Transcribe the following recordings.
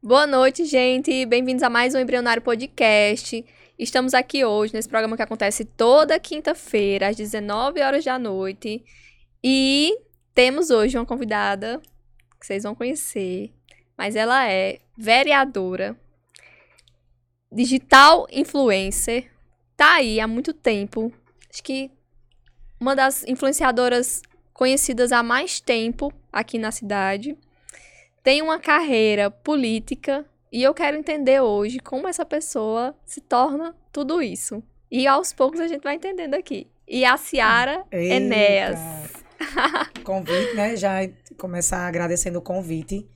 Boa noite, gente. Bem-vindos a mais um Embrionário Podcast. Estamos aqui hoje nesse programa que acontece toda quinta-feira, às 19 horas da noite. E temos hoje uma convidada que vocês vão conhecer, mas ela é vereadora, digital influencer, tá aí há muito tempo. Acho que uma das influenciadoras conhecidas há mais tempo aqui na cidade. Tem uma carreira política e eu quero entender hoje como essa pessoa se torna tudo isso. E aos poucos a gente vai entendendo aqui. E a Ciara Eita. Enéas. Convite, né? Já começar agradecendo o convite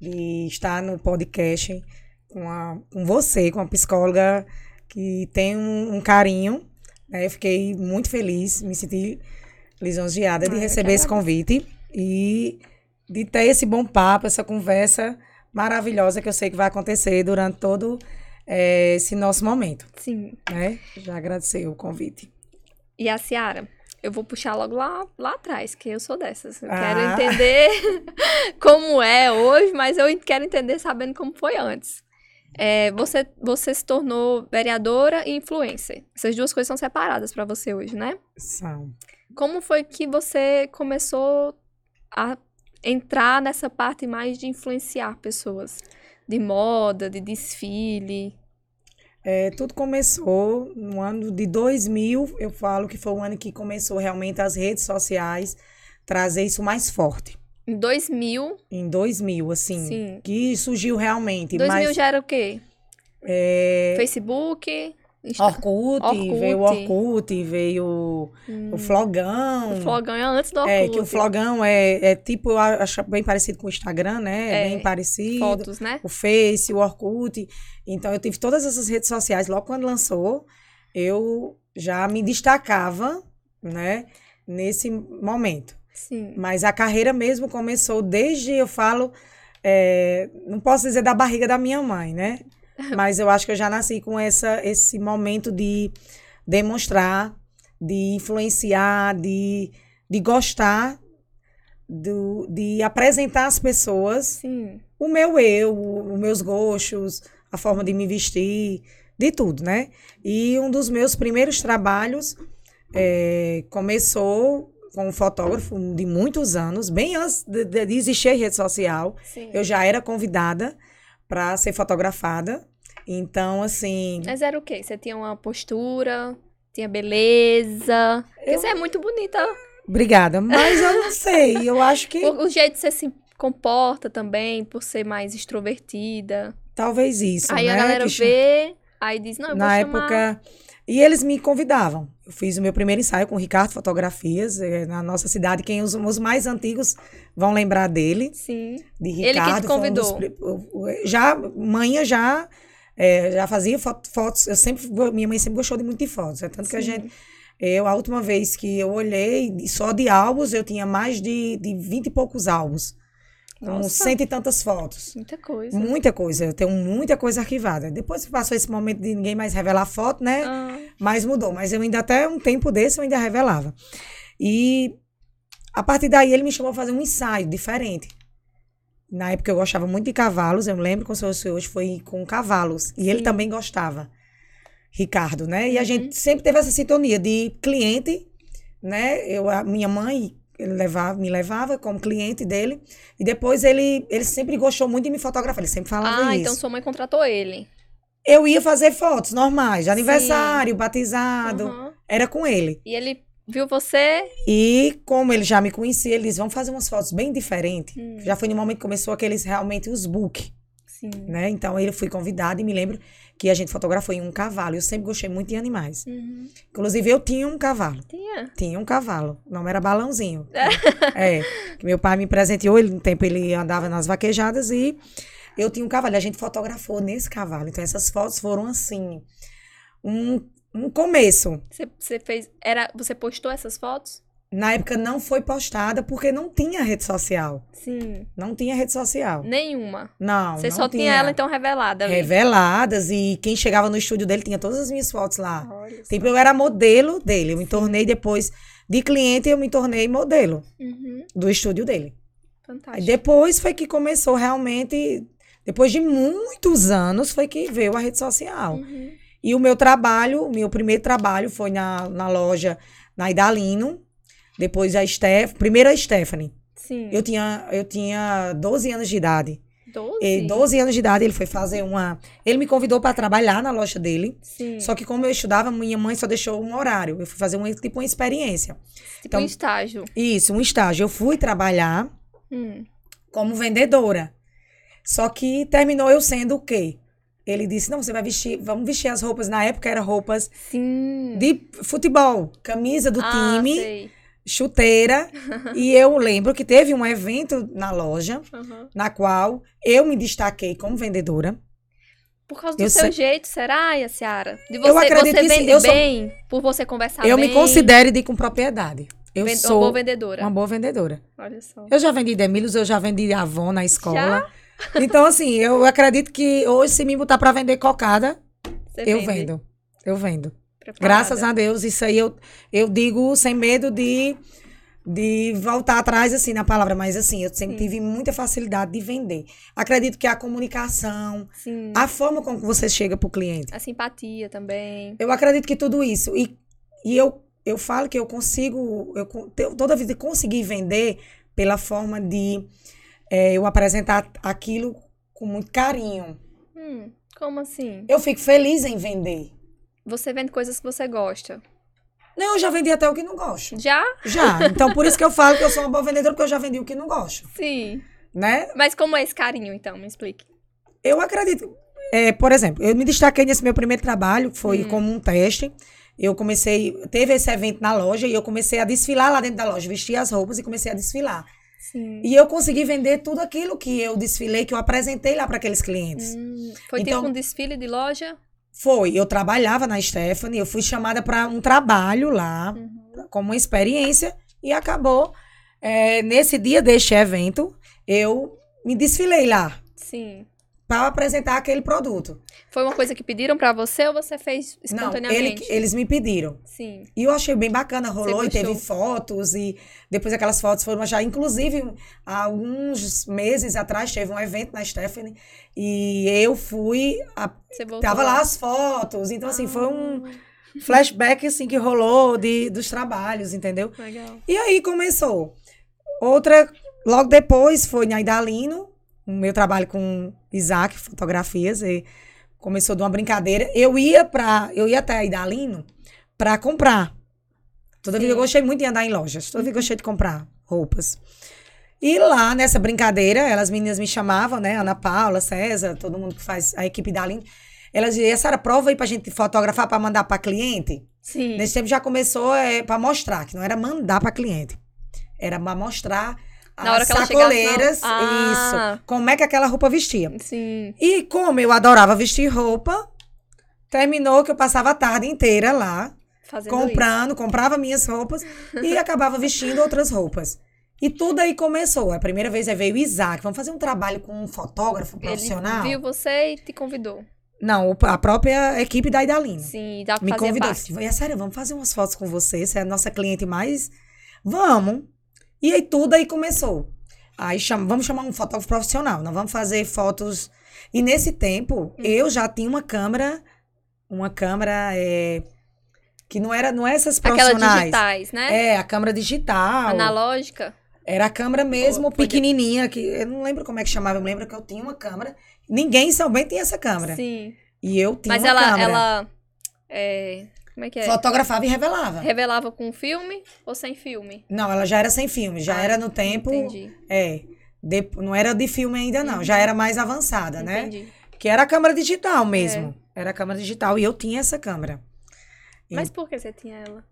de estar no podcast com, a, com você, com a psicóloga que tem um, um carinho. Né? Eu fiquei muito feliz, me senti lisonjeada de Ah, receber esse convite e de ter esse bom papo, essa conversa maravilhosa que eu sei que vai acontecer durante todo eh, esse nosso momento. Sim. Né? Já agradecer o convite. E a Ciara? Eu vou puxar logo lá, lá atrás, que eu sou dessas. Eu Ah. quero entender como é hoje, mas eu quero entender sabendo como foi antes. É, você, você se tornou vereadora e influencer. Essas duas coisas são separadas para você hoje, né? São. Como foi que você começou a entrar nessa parte mais de influenciar pessoas? De moda, de desfile? É, tudo começou no ano de 2000, eu falo que foi o ano que começou realmente as redes sociais trazer isso mais forte. Em 2000, Em 2000, assim, Sim. que surgiu realmente. 2000 mas, já era o quê? é, Facebook? Insta- Orkut, Orkut. veio o Orkut, veio o Flogão. O Flogão é antes do Orkut. É, que o Flogão é, é tipo, eu acho bem parecido com o Instagram, né? É, bem parecido. Fotos, né? o Face, o Orkut. Então, eu tive todas essas redes sociais. Logo quando lançou, eu já me destacava, né? Nesse momento. Sim. Mas a carreira mesmo começou desde, eu falo, é, não posso dizer da barriga da minha mãe, né? Mas eu acho que eu já nasci com essa, esse momento de demonstrar, de influenciar, de, de gostar, do, de apresentar às pessoas Sim. o meu eu, os meus gostos, a forma de me vestir, de tudo, né? E um dos meus primeiros trabalhos eh, começou com um fotógrafo de muitos anos, bem antes de, de- existir rede social. Sim. Eu já era convidada para ser fotografada. Então, assim, Mas era o quê? Você tinha uma postura, tinha beleza. Eu- você é muito bonita. obrigada. Mas eu não sei, eu acho que O, o jeito que você se comporta também, por ser mais extrovertida. talvez isso, aí a né? galera que vê, aí diz, não, eu na vou chamar... época. E eles me convidavam. Eu fiz o meu primeiro ensaio com o Ricardo Fotografias, eh, na nossa cidade. Quem os, os mais antigos vão lembrar dele, Sim. de Ele que te Ricardo. foi um dos convidou. já, manhã já, eh, já fazia foto- fotos. Eu sempre, minha mãe sempre gostou de muito de fotos. É tanto que a Sim. gente. Eu, a última vez que eu olhei, só de álbuns, eu tinha mais de, de 20 e poucos álbuns. Com Nossa. cento e tantas fotos. Muita coisa. Muita coisa, eu tenho muita coisa arquivada. Depois que passou esse momento de ninguém mais revelar foto, né? Ah, Mas mudou. Mas eu ainda até um tempo desse eu ainda revelava. E a partir daí ele me chamou para fazer um ensaio diferente. Na época eu gostava muito de cavalos, eu me lembro como se fosse hoje, foi com cavalos. E ele Sim. também gostava. Ricardo, né? E a Uhum. gente sempre teve essa sintonia de cliente, né? Eu, a minha mãe ele levava, me levava como cliente dele. E depois ele, ele sempre gostou muito de me fotografar. Ele sempre falava ah isso. então sua mãe contratou ele. Eu ia fazer fotos normais, de aniversário, batizado. Aham. Era com ele. E ele viu você... E como ele já me conhecia, ele disse, vamos fazer umas fotos bem diferentes. Hum. Já foi no momento que começou aqueles realmente os book, Sim. né? Então ele fui convidado e me lembro que a gente fotografou em um cavalo. Eu sempre gostei muito de animais. Uhum. Inclusive eu tinha um cavalo. Tinha. Tinha um cavalo. O nome era Balãozinho. é. Que meu pai me presenteou. Ele, no tempo ele andava nas vaquejadas e eu tinha um cavalo. A gente fotografou nesse cavalo. Então essas fotos foram assim. Um, um começo. Você, você fez... Era, você postou essas fotos? Na época não foi postada porque não tinha rede social. Sim. Não tinha rede social. Nenhuma. Não. Você não só tinha ela, então, revelada ali. Reveladas e quem chegava no estúdio dele tinha todas as minhas fotos lá. Olha só. Tipo, eu era modelo dele. Eu me tornei depois de cliente, eu me tornei modelo Uhum. do estúdio dele. Fantástico. depois foi que começou realmente Depois de muitos anos foi que veio a rede social. Uhum. E o meu trabalho, o meu primeiro trabalho foi na, na loja na Idalino, depois a Steph, primeiro a Stephanie. Sim. Eu tinha, eu tinha 12 anos de idade. 12? E 12 anos de idade ele foi fazer uma. Ele me convidou para trabalhar na loja dele. Sim. Só que como eu estudava, minha mãe só deixou um horário. Eu fui fazer uma, tipo uma experiência. tipo então- um estágio. Isso, um estágio. Eu fui trabalhar Hum. como vendedora. Só que terminou eu sendo o quê? Ele disse: "Não, você vai vestir, vamos vestir as roupas na época eram roupas Sim. de futebol, camisa do ah, time, Sei. chuteira". e eu lembro que teve um evento na loja Aham. na qual eu me destaquei como vendedora. Por causa do Eu seu sei- jeito, será, Yaciara? De Eu você, acredito você que sim, vende eu sou- bem, por você conversar eu bem. me considero de com propriedade. Eu ven- sou uma boa vendedora. uma boa vendedora. Olha só. Eu já vendi Demilhos, eu já vendi Avon na escola. Então, assim, eu acredito que hoje, se me botar pra vender cocada, Você eu vende vendo. Eu vendo. preparada. Graças a Deus, isso aí eu, eu digo sem medo de, de voltar atrás, assim, na palavra. Mas, assim, eu sempre Sim. tive muita facilidade de vender. Acredito que a comunicação, Sim. a forma como você chega pro cliente. A simpatia também. Eu acredito que tudo isso. E, e eu, eu falo que eu consigo, eu toda vida consegui vender pela forma de eh, eu apresentar aquilo com muito carinho. Hum, como assim? Eu fico feliz em vender. Você vende coisas que você gosta. Não, eu já vendi até o que não gosto. Já? Já. Então, por isso que eu falo que eu sou uma boa vendedora, porque eu já vendi o que não gosto. Sim. Né? Mas como é esse carinho, então? Me explique. Eu acredito. É, por exemplo, eu me destaquei nesse meu primeiro trabalho, que Hum. foi como um teste. Eu comecei, teve esse evento na loja e eu comecei a desfilar lá dentro da loja, vestir as roupas e comecei a desfilar. Sim. E eu consegui vender tudo aquilo que eu desfilei, que eu apresentei lá para aqueles clientes. Hum, foi Então- tipo um desfile de loja? Foi, eu trabalhava na Stephanie, eu fui chamada para um trabalho lá, Uhum. como uma experiência, e acabou. é, nesse dia deste evento, eu me desfilei lá Sim. Para apresentar aquele produto. Foi uma coisa que pediram pra você ou você fez Não, ele- espontaneamente? eles me pediram. Sim. E eu achei bem bacana, rolou e teve fotos, e depois aquelas fotos foram já. Inclusive, há alguns meses atrás teve um evento na Stephanie, e eu fui. A, tava lá as fotos. Então, assim, foi um Ah, flashback assim, que rolou de, dos trabalhos, entendeu? Legal. E aí começou. Outra, logo depois, foi na Idalino, o meu trabalho com Isaac, fotografias, e começou de uma brincadeira. Eu ia para, eu ia até a Idalino para comprar. Toda vida eu Sim. gostei muito de andar em lojas, toda vida eu gostei de comprar roupas. E lá nessa brincadeira, elas meninas me chamavam, né? Ana Paula, César, todo mundo que faz a equipe da Idalino. Elas diziam, Sara, prova aí pra gente fotografar para mandar para cliente. Sim. Nesse tempo já começou é, para mostrar, que não era mandar para cliente. Era para mostrar Na hora as que ela chegasse, sacoleiras. Ah. isso, como é que aquela roupa vestia. Sim. E como eu adorava vestir roupa, terminou que eu passava a tarde inteira lá, Fazendo comprando, comprava minhas roupas e acabava vestindo outras roupas. E tudo aí começou. A primeira vez aí veio o Isaac, vamos fazer um trabalho com um fotógrafo isso. profissional? Ele viu você e te convidou. Não, a própria equipe da Idalina. Sim, dá pra me convidou. parte. Disse, "É sério, vamos fazer umas fotos com você. Você é a nossa cliente mais. Vamos. E aí tudo aí começou. Aí chama, vamos chamar um fotógrafo profissional. Nós vamos fazer fotos. E nesse tempo, Hum. eu já tinha uma câmera. Uma câmera é, que não era, não é essas Aquelas profissionais. digitais, né? É, a câmera digital. Analógica. Era a câmera mesmo, pequenininha, que eu não lembro como é que chamava, eu me lembro que eu tinha uma câmera. Ninguém em São Bento tinha essa câmera. Sim. E eu tinha Mas uma ela, câmera. ela é, como é que é? Fotografava e revelava. Revelava com filme ou sem filme? Não, ela já era sem filme, já Ah, era no tempo. Entendi. É. de- não era de filme ainda, não. Já era mais avançada, né? Entendi. Que era a câmera digital mesmo. É. Era a câmera digital. E eu tinha essa câmera. Mas por que você tinha ela?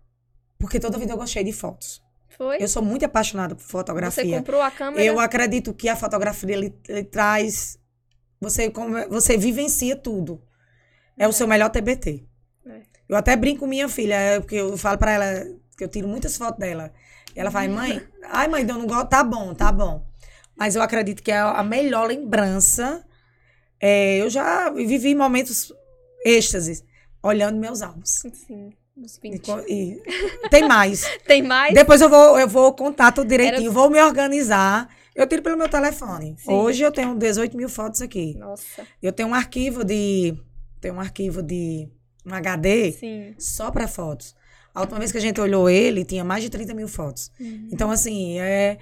Porque toda vida eu gostei de fotos. Foi? Eu sou muito apaixonada por Você fotografia. comprou a câmera? Eu acredito que a fotografia ele, ele traz. Você, você vivencia tudo. É, o seu melhor TBT. Eu até brinco com minha filha, é, porque eu falo pra ela que eu tiro muitas fotos dela. E ela fala, mãe, ai mãe, eu não gosto. Tá bom, tá bom. Mas eu acredito que é a melhor lembrança. é, eu já vivi momentos êxtases olhando meus álbuns. Sim, uns E 20. co- e tem mais. Tem mais? Depois eu vou, eu vou contar tudo direitinho, vou me organizar Eu tiro pelo meu telefone. Sim. Hoje eu tenho 18 mil fotos aqui. Nossa. Eu tenho um arquivo de. Tenho um arquivo de. Um HD Sim. só para fotos. A última vez que a gente olhou ele, tinha mais de 30 mil fotos. Uhum. Então, assim, é.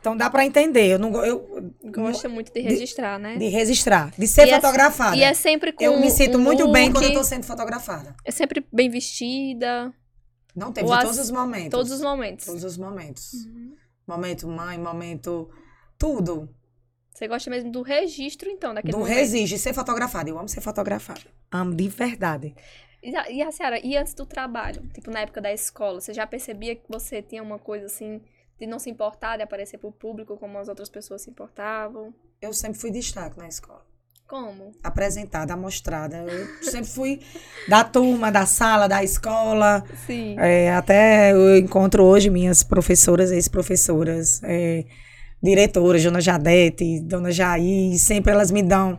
Então dá para entender. Eu não eu, Gosta muito de registrar, né? de registrar, de ser E é- fotografada. E é sempre com eu me sinto um muito bem quando eu look, tô sendo fotografada. É sempre bem vestida. Não teve as- todos os momentos. Todos os momentos. Todos os momentos. Uhum. Momento mãe, momento. Tudo. Você gosta mesmo do registro, então, daquele do momento. resiste ser fotografada. Eu amo ser fotografada. Amo de verdade. E a, e a senhora, e antes do trabalho? Tipo, na época da escola, você já percebia que você tinha uma coisa assim, de não se importar, de aparecer pro público como as outras pessoas se importavam? Eu sempre fui destaque na escola. Como? Apresentada, amostrada. Eu sempre fui da turma, da sala, da escola. Sim. É, até eu encontro hoje minhas professoras, ex-professoras, é, diretoras, Dona Jadete, Dona Jair, sempre elas me dão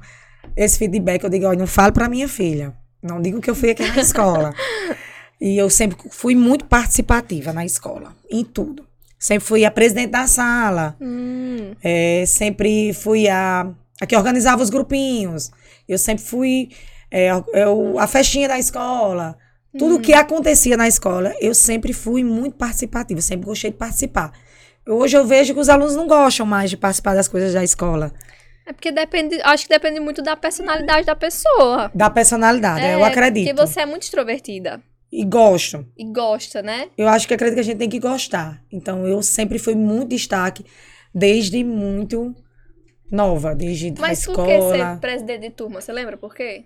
esse feedback. Eu digo, olha, não falo para minha filha. Não digo que eu fui aqui na escola. E eu sempre fui muito participativa na escola, em tudo. Sempre fui a presidente da sala, Hum, é, sempre fui a, a que organizava os grupinhos. Eu sempre fui é, eu, a festinha da escola. Tudo que acontecia na escola, eu sempre fui muito participativa, sempre gostei de participar. Hoje eu vejo que os alunos não gostam mais de participar das coisas da escola. é porque depende, acho que depende muito da personalidade da pessoa. Da personalidade, é, eu acredito. Porque você é muito extrovertida E gosto. e gosta, né? Eu acho que acredito que a gente tem que gostar. Então, eu sempre fui muito destaque, desde muito nova, desde a Mas por que ser escola. presidente de turma? Você lembra por quê?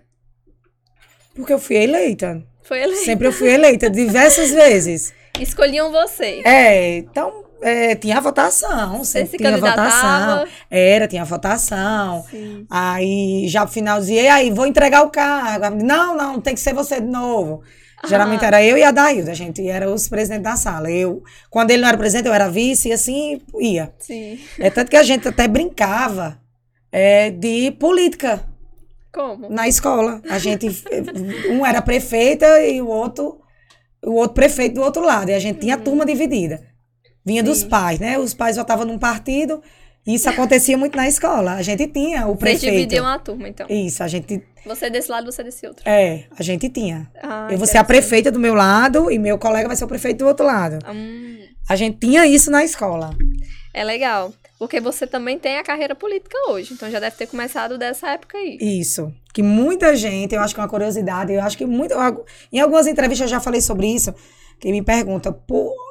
Porque eu fui eleita. Foi ele. Sempre eu fui eleita, diversas vezes. Escolhiam você. É, então, é, tinha votação, sempre se tinha votação. Era, tinha votação. Sim. Aí, já pro finalzinho, e aí, vou entregar o cargo. Não, não, tem que ser você de novo. Geralmente Ah. era eu e a Dailda, a gente era os presidentes da sala. Eu, quando ele não era presidente, eu era vice, e assim ia. Sim. É tanto que a gente até brincava é, de política Como? na escola. A gente, um era prefeita e o outro, o outro prefeito do outro lado. E a gente tinha a turma dividida. Vinha dos Sim. pais, né? Os pais votavam num partido. E isso acontecia muito na escola. A gente tinha o Vocês prefeito. dividiam a turma, então. Isso, a gente. Você desse lado, você desse outro. É, a gente tinha. Ah, eu vou ser a prefeita do meu lado e meu colega vai ser o prefeito do outro lado. Hum, A gente tinha isso na escola. é legal. Porque você também tem a carreira política hoje. Então já deve ter começado dessa época aí. Isso. Que muita gente, eu acho que é uma curiosidade, eu acho que muito. Em algumas entrevistas eu já falei sobre isso, que me pergunta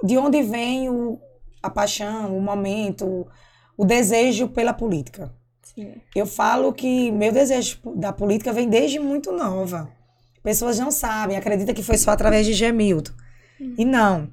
de onde vem o, a paixão, o momento, o desejo pela política. Sim. Eu falo que meu desejo da política vem desde muito nova. Pessoas não sabem, acreditam que foi só através de Gemildo. E não.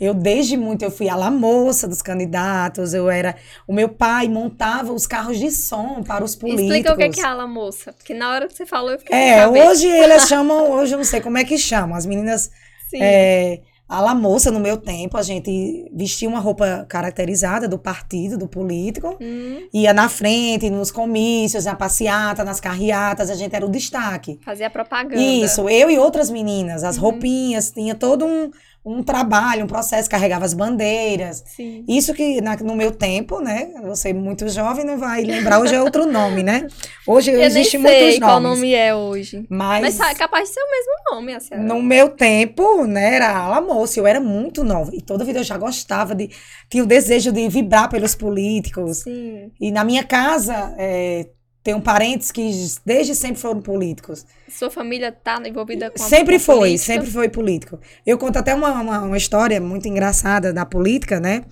Eu desde muito eu fui a la moça dos candidatos, eu era, o meu pai montava os carros de som para os políticos. Explica o que é que é ala moça. Porque na hora que você falou, eu fiquei É, hoje eles chamam, hoje eu não sei como é que chamam. As meninas, Sim. é, a la moça no meu tempo, a gente vestia uma roupa caracterizada do partido, do político. Hum, Ia na frente, nos comícios, na passeata, nas carreatas, a gente era o destaque. fazia propaganda. Isso, eu e outras meninas, as Uhum. roupinhas, tinha todo um, um trabalho, um processo, carregava as bandeiras. Sim. Isso que na- no meu tempo, né? Você muito jovem não vai lembrar, hoje é outro nome, né? Hoje Eu nem existe sei muitos qual nomes. nome é hoje. Mas, Mas é capaz de ser o mesmo nome, a senhora. no meu tempo, né, era ala moça, eu era muito nova. E toda vida eu já gostava de. Tinha o desejo de vibrar pelos políticos. Sim. E na minha casa, é, tenho parentes que desde sempre foram políticos. Sua família tá envolvida com a Sempre foi, política? sempre foi político. Eu conto até uma, uma, uma história muito engraçada da política, né?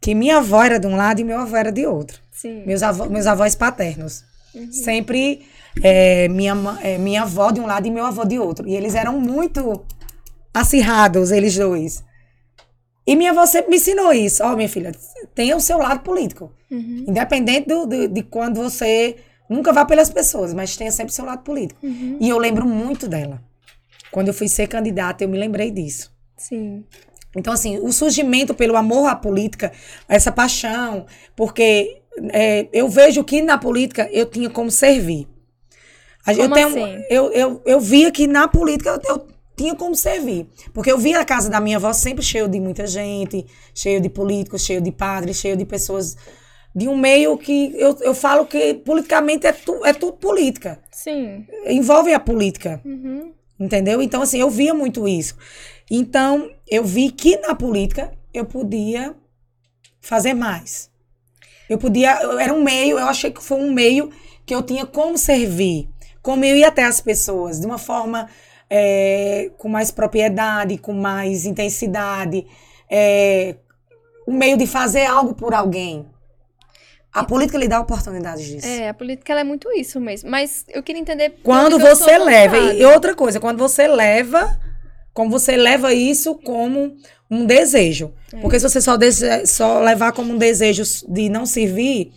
Que minha avó era de um lado e meu avô era de outro. Sim. Meus, avó, meus avós paternos. Uhum. Sempre é, minha, é, minha avó de um lado e meu avô de outro. E eles eram muito acirrados, eles dois. E minha avó sempre me ensinou isso. Ó, minha filha, tenha o seu lado político. Uhum. Independente do, do- de quando você. Nunca vá pelas pessoas, mas tenha sempre seu lado político. Uhum. E eu lembro muito dela. Quando eu fui ser candidata, eu me lembrei disso. Sim. Então, assim, o surgimento pelo amor à política, essa paixão, porque é, eu vejo que na política eu tinha como servir. A- eu, Como tenho, assim? eu, eu, eu via que na política eu, eu tinha como servir. Porque eu via a casa da minha avó sempre cheio de muita gente, cheio de políticos, cheio de padres, cheio de pessoas de um meio que eu, eu falo que politicamente é, tu, é tudo política. Sim. Envolve a política. Uhum. Entendeu? Então, assim, eu via muito isso. Então, eu vi que na política eu podia fazer mais. Eu podia. Era um meio, eu achei que foi um meio que eu tinha como servir, como eu ir até as pessoas, de uma forma é, com mais propriedade, com mais intensidade. É, um meio de fazer algo por alguém. A política lhe dá oportunidades disso. É, a política é muito isso mesmo. Mas eu queria entender. Quando você leva, e outra coisa, quando você leva, como você leva isso como um desejo. É. Porque se você só, dese- só levar como um desejo de não servir,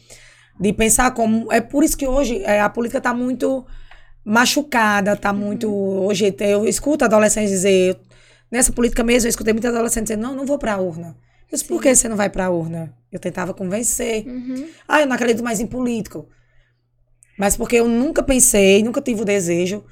de pensar como. É por isso que hoje é, a política está muito machucada, tá muito. Uhum. Hoje eu escuto adolescentes dizer. Nessa política mesmo, eu escutei muitos adolescentes dizer, não, não vou pra urna. Eu disse, por que você não vai pra urna? Eu tentava convencer. Uhum. Ah, eu não acredito mais em político. Mas porque eu nunca pensei, nunca tive o desejo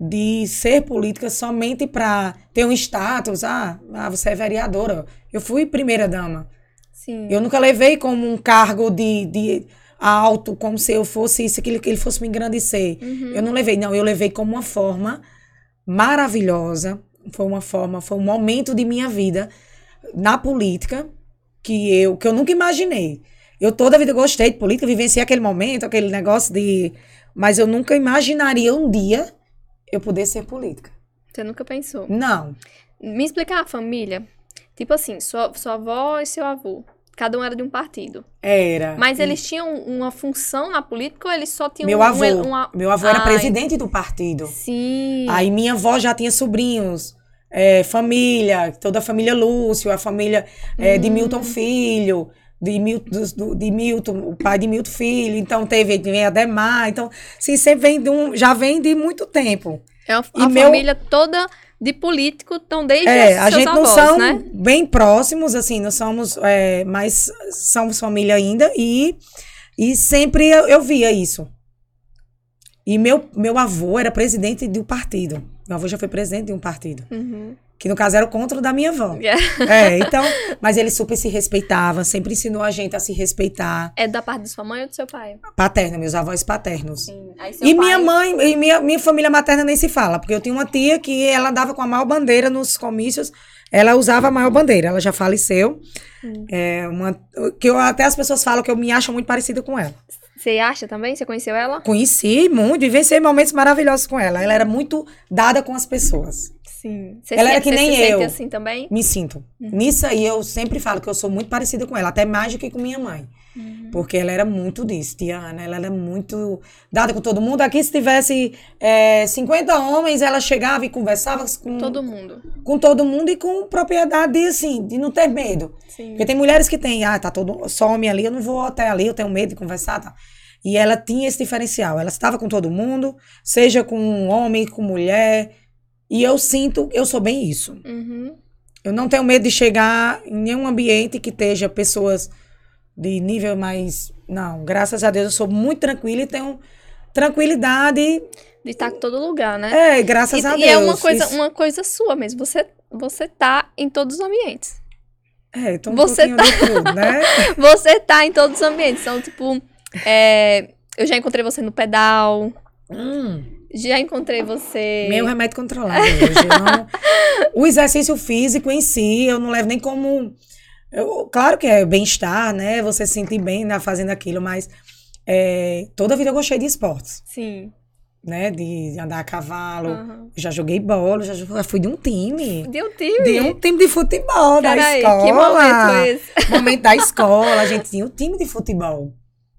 de ser política somente para ter um status. Ah, ah, você é vereadora. Eu fui primeira dama. Sim. Eu nunca levei como um cargo de, de alto, como se eu fosse isso, aquilo que ele fosse me engrandecer. Uhum. Eu não levei, não, eu levei como uma forma maravilhosa. Foi uma forma, foi um momento de minha vida na política que eu, que eu nunca imaginei. Eu toda a vida gostei de política, vivenciei aquele momento, aquele negócio de. Mas eu nunca imaginaria um dia eu poder ser política. Você nunca pensou. Não. Me explicar a família. Tipo assim, sua, sua avó e seu avô. Cada um era de um partido. Era. Mas eles tinham uma função na política ou eles só tinham Meu um- avô. uma- Meu avô era presidente do partido. Sim. Aí minha avó já tinha sobrinhos, é, família, toda a família Lúcio, a família é, de Hum. Milton Filho, de Milton, de Milton, o pai de Milton Filho, então teve vem Ademar, então sim, sempre vem de um, já vem de muito tempo. É uma, E a meu- família toda de político, então desde É, a gente não avós, são né? bem próximos, assim, não somos, é, mas somos família ainda e, e sempre eu, eu via isso. E meu, meu avô era presidente do partido. Meu avô já foi presidente de um partido. Uhum. Que no caso era o contra da minha avó. Yeah. É, então, mas ele super se respeitava, sempre ensinou a gente a se respeitar. É da parte da sua mãe ou do seu pai? Paterna, meus avós paternos. Sim. Aí seu E pai- minha mãe, e minha, minha família materna nem se fala, porque eu tinha uma tia que ela andava com a maior bandeira nos comícios, ela usava a maior bandeira, ela já faleceu. Hum. É uma, que eu, até as pessoas falam que eu me acho muito parecida com ela. Você acha também? Você conheceu ela? Conheci muito, vivenciei momentos maravilhosos com ela. Ela era muito dada com as pessoas. Sim. Você Ela era sente- que você nem se sente eu. assim também? Me sinto. Nisso aí eu sempre falo que eu sou muito parecida com ela, até mais do que com minha mãe. Porque ela era muito disso, tia Ana. Ela era muito dada com todo mundo. Aqui, se tivesse é, 50 homens, ela chegava e conversava com Todo mundo. com todo mundo e com propriedade, assim, de não ter medo. Sim. Porque tem mulheres que têm, ah, tá todo, só homem ali, eu não vou até ali, eu tenho medo de conversar, tá? E ela tinha esse diferencial. Ela estava com todo mundo, seja com homem, com mulher. E eu sinto, eu sou bem isso. Uhum. Eu não tenho medo de chegar em nenhum ambiente que esteja pessoas de nível mais. Não, graças a Deus eu sou muito tranquila e tenho tranquilidade. De estar em todo lugar, né? É, graças e, a e Deus. é uma coisa, Isso- uma coisa sua mesmo. Você, você tá em todos os ambientes. É, tô um você de tudo, né? Você tá em todos os ambientes. Então, tipo, é, eu já encontrei você no pedal. Hum. Já encontrei você. Meu remédio controlado hoje. não- o exercício físico em si, eu não levo nem como. Eu- claro que é bem-estar, né? Você se sentir bem né, fazendo aquilo, mas é, toda a vida eu gostei de esportes, Sim. né? De andar a cavalo. Aham. Já joguei bola, já fui de um time. De um time. De um time de futebol da Peraí, escola. que momento esse? Momento da escola, a gente tinha um time de futebol.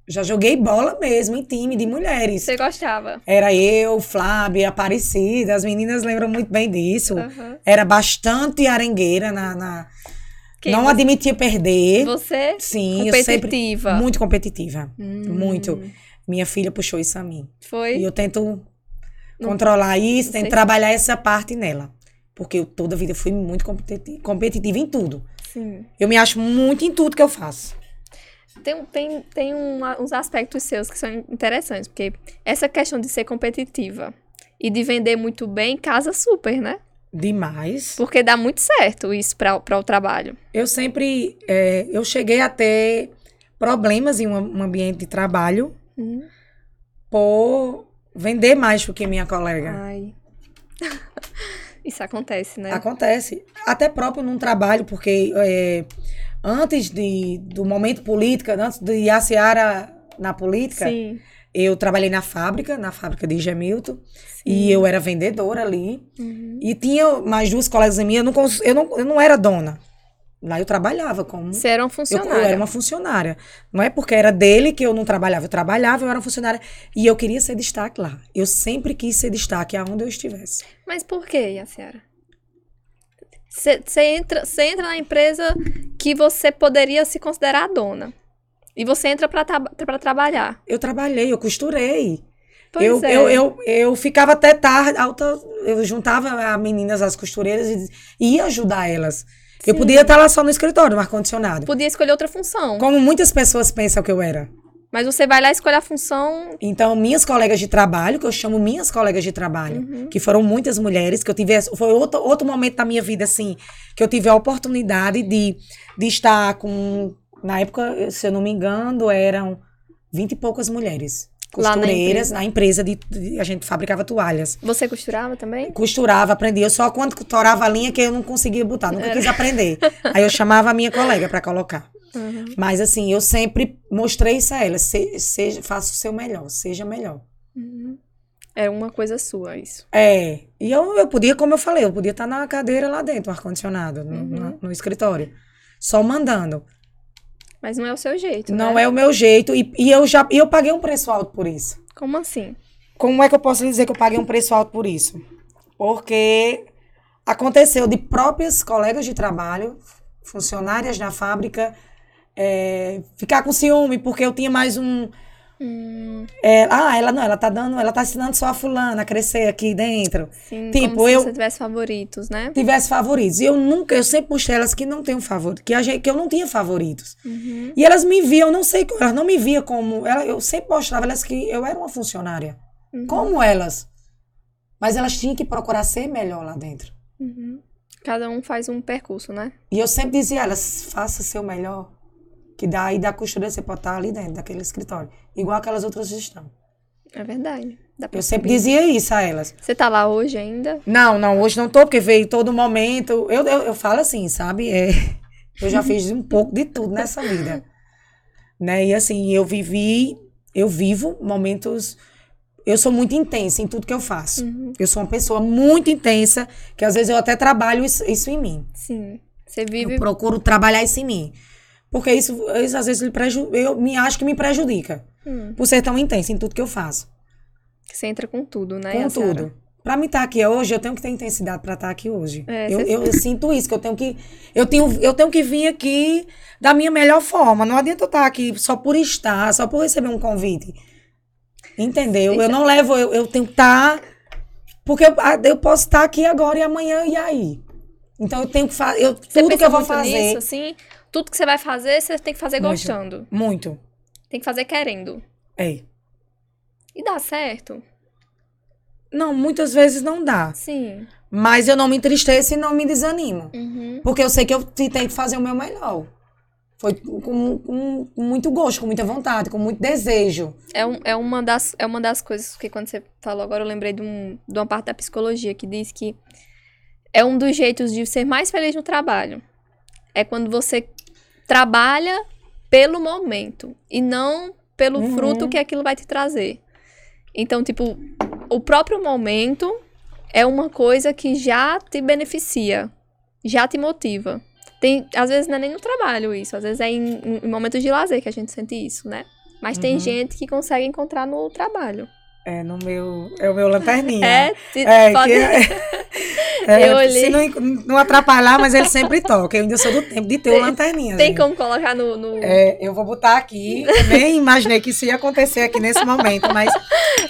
Já joguei bola mesmo em time de mulheres. Você gostava? Era eu, Flávia, Aparecida, as meninas lembram muito bem disso. Aham. Era bastante arengueira na. na- Quem não você- admitia perder. Você? Sim, eu sempre. Competitiva. Muito competitiva. Hum, Muito. Minha filha puxou isso a mim. Foi? E eu tento Não- controlar isso, tento sei. trabalhar essa parte nela. Porque eu toda a vida fui muito competi- competitiva em tudo. Sim. Eu me acho muito em tudo que eu faço. Tem, tem, tem uma- uns aspectos seus que são interessantes, porque essa questão de ser competitiva e de vender muito bem casa super, né? Demais. Porque dá muito certo isso para o trabalho. Eu sempre. é, eu cheguei a ter problemas em um, um ambiente de trabalho Uhum. por vender mais do que minha colega. Ai. Isso acontece, né? Acontece. Até próprio num trabalho, porque é, antes de, do momento político, antes de ir a Seara na política, Sim. Eu trabalhei na fábrica, na fábrica de Gemilton, e eu era vendedora ali. Uhum. E tinha mais duas colegas minhas, eu não, eu não, eu não era dona. Lá eu trabalhava como. Você era um Eu, funcionário. eu era uma funcionária. Não é porque era dele que eu não trabalhava. Eu trabalhava, eu era uma funcionária. E eu queria ser destaque lá. Eu sempre quis ser destaque aonde eu estivesse. Mas por que, Yaciara? Você entra, cê entra na empresa que você poderia se considerar a dona. E você entra pra, tra pra trabalhar. Eu trabalhei, eu costurei. Pois eu, é. eu, eu, eu ficava até tarde, alta, eu juntava as meninas, as costureiras, e ia ajudar elas. Eu Sim. podia estar lá só no escritório, no ar-condicionado. Podia escolher outra função. Como muitas pessoas pensam que eu era. Mas você vai lá escolher a função. Então, minhas colegas de trabalho, que eu chamo minhas colegas de trabalho, Uhum. que foram muitas mulheres, que eu tive. Foi outro, outro momento da minha vida, assim, que eu tive a oportunidade de, de estar com. Na época, se eu não me engano, eram vinte e poucas mulheres. Lá na Costureiras, empresa. na empresa, de, de- a gente fabricava toalhas. Você costurava também? Costurava, aprendia. Eu só quando torava a linha que eu não conseguia botar, nunca quis aprender. Aí eu chamava a minha colega para colocar. Uhum. Mas assim, eu sempre mostrei isso a ela. Se, seja, faça o seu melhor, seja melhor. Uhum. É uma coisa sua, isso. É. E eu, eu podia, como eu falei, eu podia estar na cadeira lá dentro, no ar-condicionado, no, Uhum. no- no escritório. Só mandando. Mas não é o seu jeito. Não né? é o meu jeito. E, e eu já e eu paguei um preço alto por isso. Como assim? Como é que eu posso dizer que eu paguei um preço alto por isso? Porque aconteceu de próprias colegas de trabalho, funcionárias da fábrica, é, ficar com ciúme, porque eu tinha mais um. Hum, é, ah, ela não, ela tá dando, ela tá ensinando só a fulana a crescer aqui dentro. sim, Tipo, como se eu- você tivesse favoritos, né? Tivesse favoritos. E eu nunca, eu sempre mostrei elas que não tenho favorito, que, a gente, que eu não tinha favoritos. Uhum. E elas me viam, não sei, como- elas não me viam como. ela- eu sempre mostrava elas que eu era uma funcionária. Uhum. Como elas. Mas elas tinham que procurar ser melhor lá dentro. Uhum. Cada um faz um percurso, né? E eu sempre dizia a elas, faça seu melhor. Que daí da costura você pode estar ali dentro daquele escritório. Igual aquelas outras estão. É verdade. Eu sempre dizia isso a elas. Você tá lá hoje ainda? Não, não, hoje não tô, porque veio todo momento. Eu, eu, eu falo assim, sabe? É, eu já fiz um pouco de tudo nessa vida. Né? E assim, eu vivi, eu vivo momentos. Eu sou muito intensa em tudo que eu faço. Uhum. Eu sou uma pessoa muito intensa, que às vezes eu até trabalho isso, isso em mim. Sim. Você vive. Eu procuro trabalhar isso em mim. Porque isso, isso às vezes preju eu me acho que me prejudica. Hum, Por ser tão intensa em tudo que eu faço. você entra com tudo, né? Com tudo. Pra mim estar aqui hoje, eu tenho que ter intensidade pra estar aqui hoje. É, eu, eu, eu sinto isso, que eu tenho que. Eu tenho, eu tenho que vir aqui da minha melhor forma. Não adianta eu estar aqui só por estar, só por receber um convite. Entendeu? Eu não levo, eu, eu tenho que estar. Porque eu, eu posso estar aqui agora e amanhã, e aí? Então eu tenho que fazer. Tudo que eu vou fazer. nisso, assim? Tudo que você vai fazer, você tem que fazer Muito. gostando. Muito. Tem que fazer querendo. É. E dá certo? Não, muitas vezes não dá. Sim. Mas eu não me entristeço e não me desanimo. Uhum. Porque eu sei que eu te- tenho que fazer o meu melhor. Foi com, com- com muito gosto, com muita vontade, com muito desejo. É, um- é, uma das, é uma das coisas que quando você falou agora, eu lembrei de, um, de uma parte da psicologia que diz que é um dos jeitos de ser mais feliz no trabalho. É quando você trabalha pelo momento e não pelo Uhum. fruto que aquilo vai te trazer. Então, tipo, o próprio momento é uma coisa que já te beneficia, já te motiva. Tem, às vezes não é nem no trabalho isso, às vezes é em, em momentos de lazer que a gente sente isso, né? Mas tem Uhum. gente que consegue encontrar no trabalho. É, no meu. É o meu lanterninha. É, te- É, pode- que é, Eu olhei. Se não, não atrapalhar, mas ele sempre toca. Eu ainda sou do tempo de ter o lanterninha. tem gente. como colocar no. no- É, eu vou botar aqui. Eu nem imaginei que isso ia acontecer aqui nesse momento, mas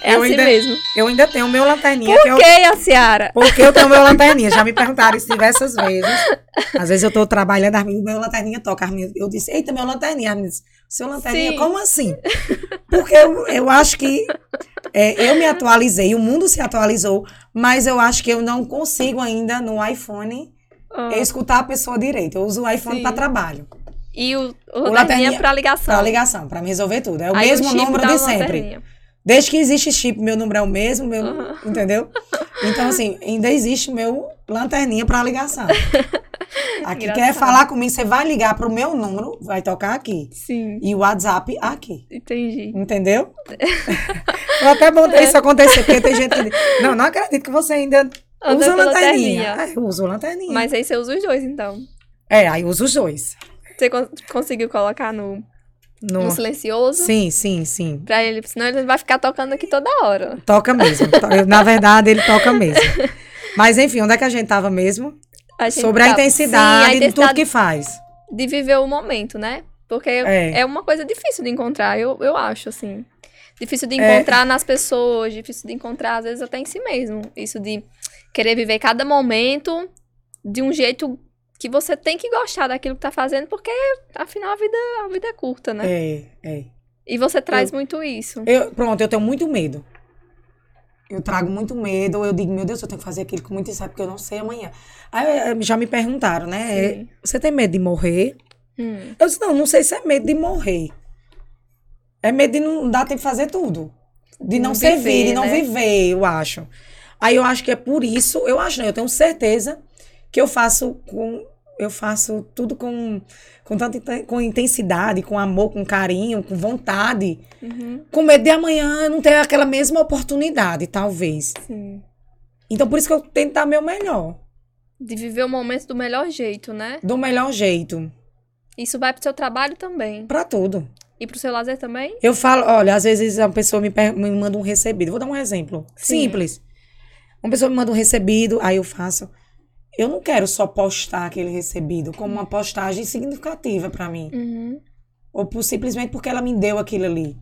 é eu assim ainda- mesmo. eu ainda tenho o meu lanterninha. que eu, Por que a Ciara? Porque eu tenho meu lanterninha. Já me perguntaram isso diversas vezes. Às vezes eu tô trabalhando, as meninas, meu lanterninha toca. As eu disse, eita, meu lanterninha. As meninas, seu lanterninha, Sim. como assim? Porque eu, eu acho que é, eu me atualizei, o mundo se atualizou, mas eu acho que eu não consigo ainda no iPhone Ah, escutar a pessoa direito. Eu uso o iPhone para trabalho. E o, o O lanterninha pra ligação. Pra ligação, pra me resolver tudo. É o Aí mesmo chip número de sempre. lanterninha. Desde que existe chip, meu número é o mesmo, meu, Aham. entendeu? Então, assim, ainda existe meu lanterninha pra ligação. Aqui quer falar comigo, você vai ligar pro meu número, vai tocar aqui. Sim, E o WhatsApp aqui. entendi. Entendeu? Eu até bom ter isso acontecer, porque tem gente que diz, não, não acredito que você ainda usa lanterninha. lanterninha. É, eu uso lanterninha. Mas aí você usa os dois, então. É, aí eu uso os dois. Você con- conseguiu colocar no, No... no silencioso? Sim, sim, sim. Pra ele, senão ele vai ficar tocando aqui toda hora. Toca mesmo. Na verdade, ele toca mesmo. Mas enfim, onde é que a gente tava mesmo? A gente Sobre a tá- intensidade Sim, a de tudo intensidade que faz. de viver o momento, né? Porque É. é. uma coisa difícil de encontrar, eu, eu acho, assim. Difícil de É. encontrar nas pessoas, difícil de encontrar, às vezes, até em si mesmo. Isso de querer viver cada momento de um jeito que você tem que gostar daquilo que tá fazendo, porque, afinal, a vida, a vida é curta, né? É, é. E você traz muito isso. Eu, pronto, eu tenho muito medo. Eu trago muito medo, eu digo, meu Deus, eu tenho que fazer aquilo com muito insight, porque eu não sei amanhã. Aí eh, já me perguntaram, né? Sim. Você tem medo de morrer? Hum, Eu disse, não, não sei se é medo de morrer. É medo de não dar tempo de fazer tudo. De não, Não servir, viver, de não né? viver, eu acho. Aí eu acho que é por isso, eu acho, não, eu tenho certeza que eu faço com. Eu faço tudo com, com tanta com intensidade, com amor, com carinho, com vontade. uhum, Com medo de amanhã eu não ter aquela mesma oportunidade, talvez. sim. Então por isso que eu tento dar meu melhor. De viver o momento do melhor jeito, né? Do melhor jeito. Isso vai pro seu trabalho também. Pra tudo. E pro seu lazer também? Eu falo, olha, às vezes a pessoa me, me manda um recebido. Vou dar um exemplo. Sim. Simples. Uma pessoa me manda um recebido, aí eu faço. Eu não quero só postar aquele recebido como uma postagem significativa pra mim. Uhum. Ou por- simplesmente porque ela me deu aquilo ali.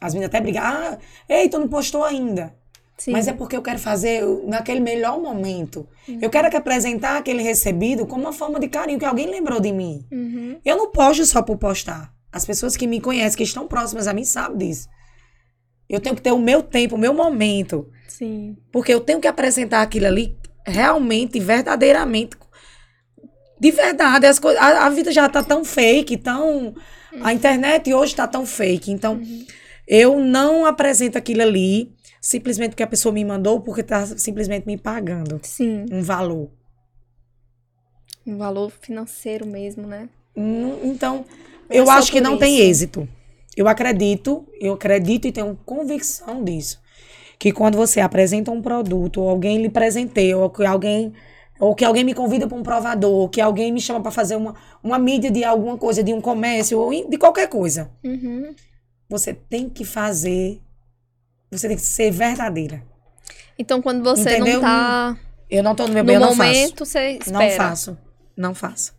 As meninas até brigam. Ah, ei, tu não postou ainda. Sim. Mas é porque eu quero fazer naquele melhor momento. Eu quero que apresentar aquele recebido como uma forma de carinho, que alguém lembrou de mim. Uhum. Eu não posto só por postar. As pessoas que me conhecem, que estão próximas a mim, sabem disso. Eu tenho que ter o meu tempo, o meu momento. Sim. Porque eu tenho que apresentar aquilo ali realmente, verdadeiramente. De verdade. As coisas, a, a vida já tá tão fake, tão. A internet hoje tá tão fake. Então, eu não apresento aquilo ali simplesmente porque a pessoa me mandou, porque tá simplesmente me pagando Sim. um valor. Um valor financeiro mesmo, né? Hum, Então, eu só acho que não tem isso. êxito. Eu acredito, eu acredito e tenho convicção disso. Que quando você apresenta um produto, ou alguém lhe presenteia, ou que alguém, ou que alguém me convida para um provador, ou que alguém me chama para fazer uma, uma mídia de alguma coisa, de um comércio, ou de qualquer coisa, Uhum. você tem que fazer, você tem que ser verdadeira. Então, quando você Entendeu? não tá Eu não tô no meu no bem, eu não faço. momento, você espera. Não faço. Não faço.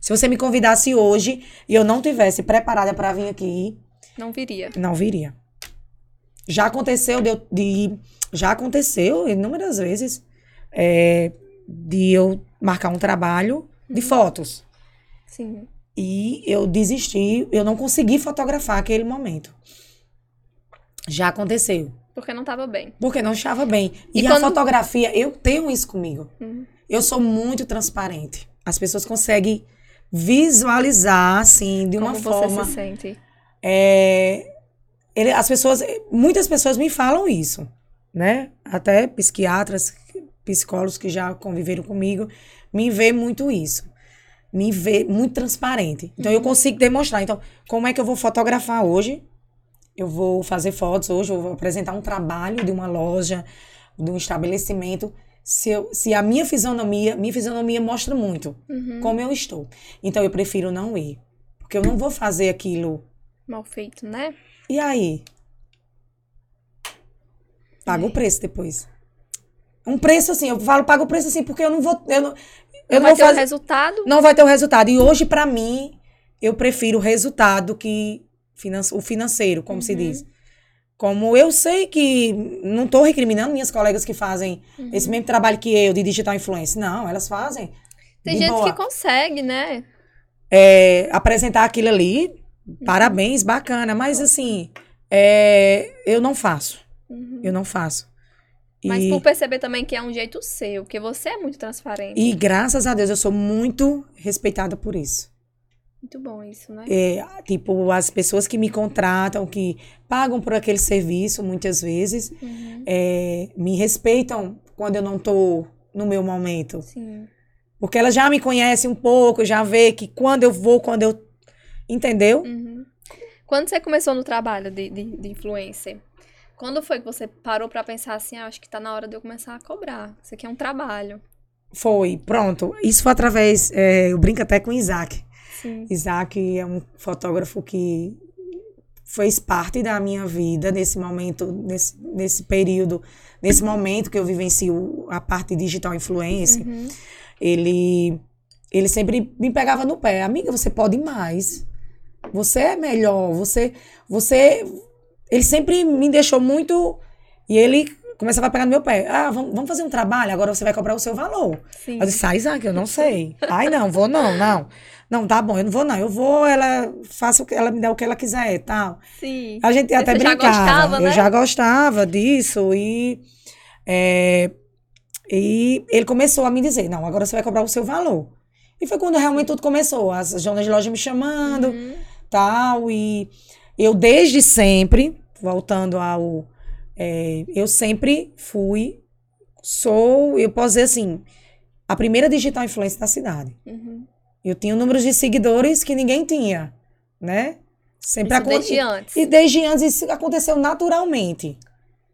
Se você me convidasse hoje e eu não tivesse preparada para vir aqui, Não viria. não viria. Já aconteceu de, eu- de- já aconteceu inúmeras vezes é, de eu marcar um trabalho de fotos Sim. e eu desisti, eu não consegui fotografar aquele momento. Já aconteceu, Porque não tava bem. porque não estava bem. E, E a quando- fotografia, eu tenho isso comigo. Uhum. Eu sou muito transparente. As pessoas conseguem visualizar, assim, de uma Como forma. você se sente. É, ele- as pessoas, muitas pessoas me falam isso, né? Até psiquiatras, psicólogos que já conviveram comigo, me vê muito isso. Me vê muito transparente. Então eu consigo demonstrar. Então, como é que eu vou fotografar hoje? Eu vou fazer fotos hoje, eu vou apresentar um trabalho de uma loja, de um estabelecimento. Se, eu- se a minha fisionomia, minha fisionomia mostra muito Uhum. como eu estou. Então eu prefiro não ir. Porque eu não vou fazer aquilo Mal feito, né? E aí? Paga É. o preço depois. Um preço assim, eu falo, paga o preço assim, porque eu não vou. Eu não, não não vai vou ter o resultado. Não vai ter o resultado. E hoje, pra mim, eu prefiro o resultado que finan o financeiro, como se Uhum. diz. Como eu sei que. Não tô recriminando minhas colegas que fazem Uhum. esse mesmo trabalho que eu, de digital influencer. Não, elas fazem. Tem gente boa. que consegue, né? é, apresentar aquilo ali, parabéns, bacana. Mas assim, é, eu não faço. Uhum. Eu não faço. Mas e, por perceber também que é um jeito seu, porque você é muito transparente. e graças a Deus eu sou muito respeitada por isso. Muito bom isso, né? É, tipo, as pessoas que me contratam, que pagam por aquele serviço, muitas vezes, Uhum. é, me respeitam quando eu não tô no meu momento. Sim. Porque elas já me conhecem um pouco, já vê que quando eu vou, quando eu. Entendeu? Uhum. Quando você começou no trabalho de, de, de influencer, quando foi que você parou pra pensar assim, ah, acho que tá na hora de eu começar a cobrar? Isso aqui é um trabalho. Foi, pronto. Isso foi através. é, eu brinco até com o Isaac. Sim. Isaac é um fotógrafo que fez parte da minha vida nesse momento, nesse, nesse período, nesse momento que eu vivencio a parte digital influencer. Uhum. Ele, ele sempre me pegava no pé. Amiga, você pode mais. Você é melhor. Você, você. Ele sempre me deixou muito. E ele começava a pegar no meu pé. Ah, vamos, vamos fazer um trabalho. Agora você vai cobrar o seu valor. Sim. Eu disse, ah, Isaac, eu não sei. Ai, não, vou não, não. Não, tá bom, eu não vou não. Eu vou, ela faça o que ela me dá o que ela quiser e tal. Sim. A gente até Você já brincava. gostava, né? Eu já gostava disso e é, e ele começou a me dizer, não, agora você vai cobrar o seu valor. E foi quando realmente tudo começou, as donas de loja me chamando, Uhum. Tal, e eu desde sempre, voltando ao, é, eu sempre fui, sou, eu posso dizer assim, a primeira digital influencer da cidade. Uhum. Eu tinha números de seguidores que ninguém tinha, né? Sempre Isso desde antes. E desde antes isso aconteceu naturalmente.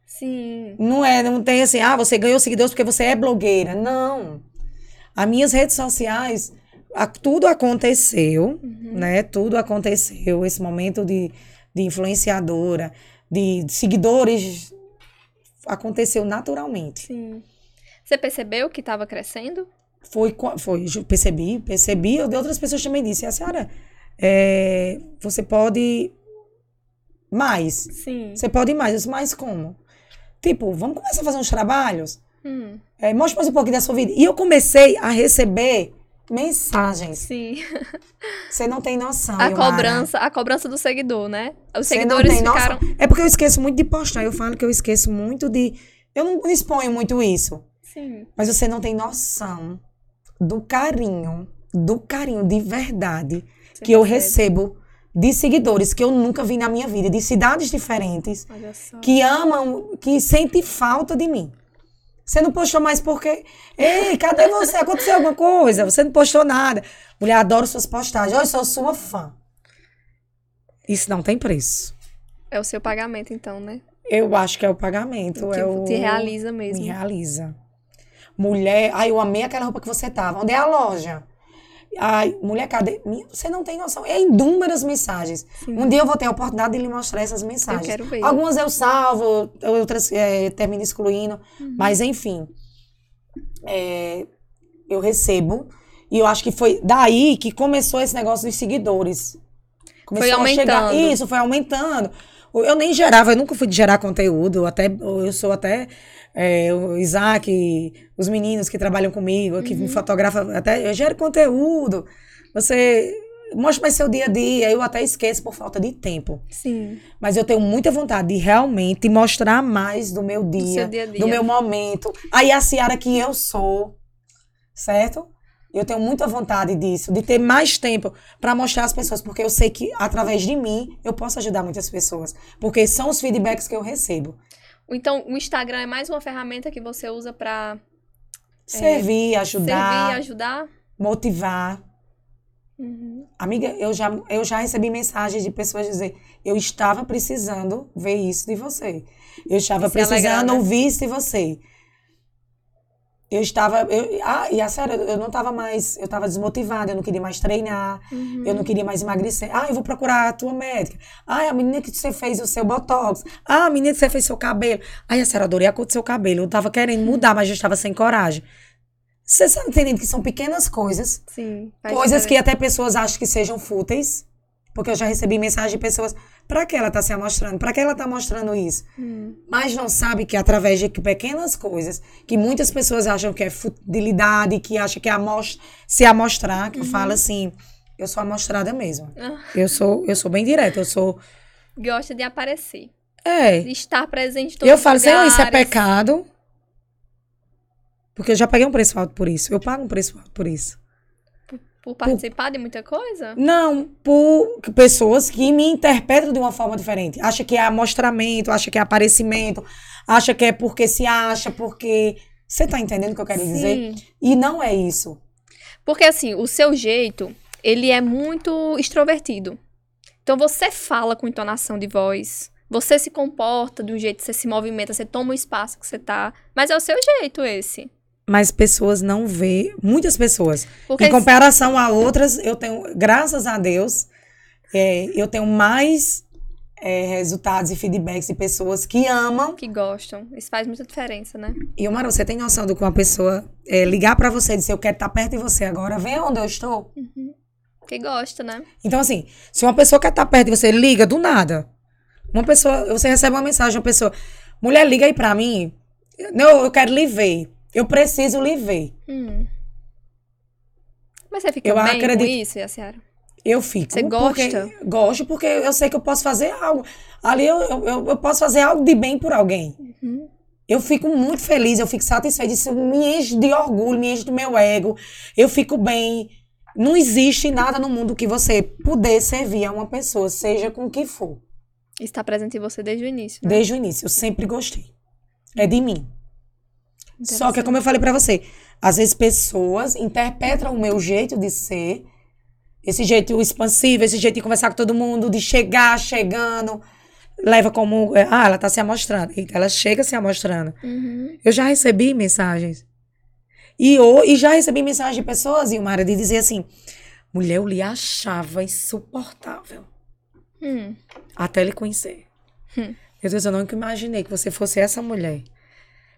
Sim. Não é, não tem assim, ah, você ganhou seguidores porque você é blogueira. Não. As minhas redes sociais, a- tudo aconteceu, Uhum. Né? Tudo aconteceu. Esse momento de, de influenciadora, de seguidores, aconteceu naturalmente. Sim. Você percebeu que estava crescendo? Foi, foi, percebi, percebi. Eu de outras pessoas também disse, a senhora, é, você pode mais. Sim. Você pode mais. Eu disse, mais como? Tipo, vamos começar a fazer uns trabalhos? Hum, É, mostre mais um pouquinho da sua vida. E eu comecei a receber mensagens. sim. Você não tem noção. A cobrança, a cobrança do seguidor, né? Os não seguidores tem noção. ficaram. É porque eu esqueço muito de postar. Eu falo que eu esqueço muito de. Eu não exponho muito isso. Sim. Mas você não tem noção do carinho, do carinho de verdade que eu recebo de seguidores que eu nunca vi na minha vida, de cidades diferentes. Que amam, que sentem falta de mim. Você não postou mais porque. Ei, cadê você? Aconteceu alguma coisa? Você não postou nada. Mulher, adoro suas postagens. Olha, eu sou sua fã. Isso não tem preço. É o seu pagamento, então, né? Eu acho que é o pagamento. que é o... te realiza mesmo. Me realiza. Mulher, ai, eu amei aquela roupa que você tava. Onde é a loja? Ai, mulher, cadê? Minha- Você não tem noção. É inúmeras mensagens. Sim. Um dia eu vou ter a oportunidade de lhe mostrar essas mensagens. quero ver. Algumas eu salvo, outras é, termino excluindo. Uhum. Mas, enfim. é, eu recebo. E eu acho que foi daí que começou esse negócio dos seguidores. Começou Foi a chegar- aumentando. Isso, foi aumentando. Eu nem gerava, eu nunca fui gerar conteúdo. eu Até, eu sou até é, o Isaac, os meninos que trabalham comigo, que me fotografam, até eu gero conteúdo. Você mostra mais seu dia a dia. Eu até esqueço por falta de tempo. Sim. Mas eu tenho muita vontade de realmente mostrar mais do meu dia, seu dia dia. do meu momento. Aí a Ciara que eu sou, certo? Eu tenho muita vontade disso, de ter mais tempo para mostrar às pessoas, porque eu sei que através de mim eu posso ajudar muitas pessoas, porque são os feedbacks que eu recebo. Então, o Instagram é mais uma ferramenta que você usa pra Servir, ajudar, servir, ajudar? motivar. Uhum. Amiga, eu já, eu já recebi mensagens de pessoas dizer, eu estava precisando ver isso de você. Eu estava alegrar, precisando né? ouvir isso de você. Eu estava. Eu, ah, e a sério, eu não estava mais. Eu estava desmotivada, eu não queria mais treinar, Uhum. eu não queria mais emagrecer. Ah, eu vou procurar a tua médica. Ah, a menina que você fez o seu botox. Ah, a menina que você fez seu cabelo. Ai, a senhora adorei a cor do seu cabelo. Eu estava querendo mudar, mas eu estava sem coragem. Você está entendendo que são pequenas coisas Sim. Coisas que até pessoas acham que sejam fúteis. Porque eu já recebi mensagem de pessoas. Pra que ela tá se amostrando? Pra que ela tá mostrando isso? Hum. Mas não sabe que através de pequenas coisas, que muitas pessoas acham que é futilidade, que acham que é amos- se amostrar, que eu falo assim, eu sou amostrada mesmo. Ah, Eu sou, eu sou bem direta, eu sou. Gosta de aparecer. É. De estar presente em todos Eu falo, Senhor, isso é pecado. Porque eu já paguei um preço alto por isso. Eu pago um preço alto por isso. Por participar de muita coisa? Não, por pessoas que me interpretam de uma forma diferente. Acha que é amostramento, acha que é aparecimento, acha que é porque se acha, porque. Você tá entendendo o que eu quero dizer? Sim. E não é isso. Porque assim, o seu jeito, ele é muito extrovertido. Então você fala com entonação de voz, você se comporta do jeito que você se movimenta, você toma o espaço que você tá, mas é o seu jeito esse. Mas pessoas não vê, muitas pessoas. Porque Em comparação a outras, eu tenho, graças a Deus, é, eu tenho mais é, resultados e feedbacks de pessoas que amam. que gostam, isso faz muita diferença, né? E, Omar, você tem noção do que uma pessoa é, ligar pra você e dizer, eu quero estar perto de você agora, vem onde eu estou? Que gosta, né? Então, assim, se uma pessoa quer estar perto de você, liga do nada. Uma pessoa, você recebe uma mensagem, uma pessoa, mulher, liga aí pra mim. Não, eu quero lhe ver. Eu preciso lhe ver. Hum. Mas você fica Eu bem acredito- com isso, Yaciara? Eu fico. Você porque- gosta? gosto porque eu sei que eu posso fazer algo. Ali eu, eu, eu- eu posso fazer algo de bem por alguém. Uhum. Eu fico muito feliz, eu fico satisfeita. Isso me enche de orgulho, me enche do meu ego. Eu fico bem. Não existe nada no mundo que você puder servir a uma pessoa, seja com o que for. Está presente em você desde o início, né? Desde o início, eu sempre gostei. É de mim. Só que, como eu falei pra você, às vezes pessoas interpretam o meu jeito de ser, esse jeito expansivo, esse jeito de conversar com todo mundo, de chegar chegando, leva como. é, Ah, ela tá se amostrando. Eita, ela chega se amostrando. Uhum. Eu já recebi mensagens. E, eu, e já recebi mensagens de pessoas, Ilmara, de dizer assim: mulher, eu lhe achava insuportável Hum. até ele conhecer. Hum. Meu Deus, eu nunca imaginei que você fosse essa mulher.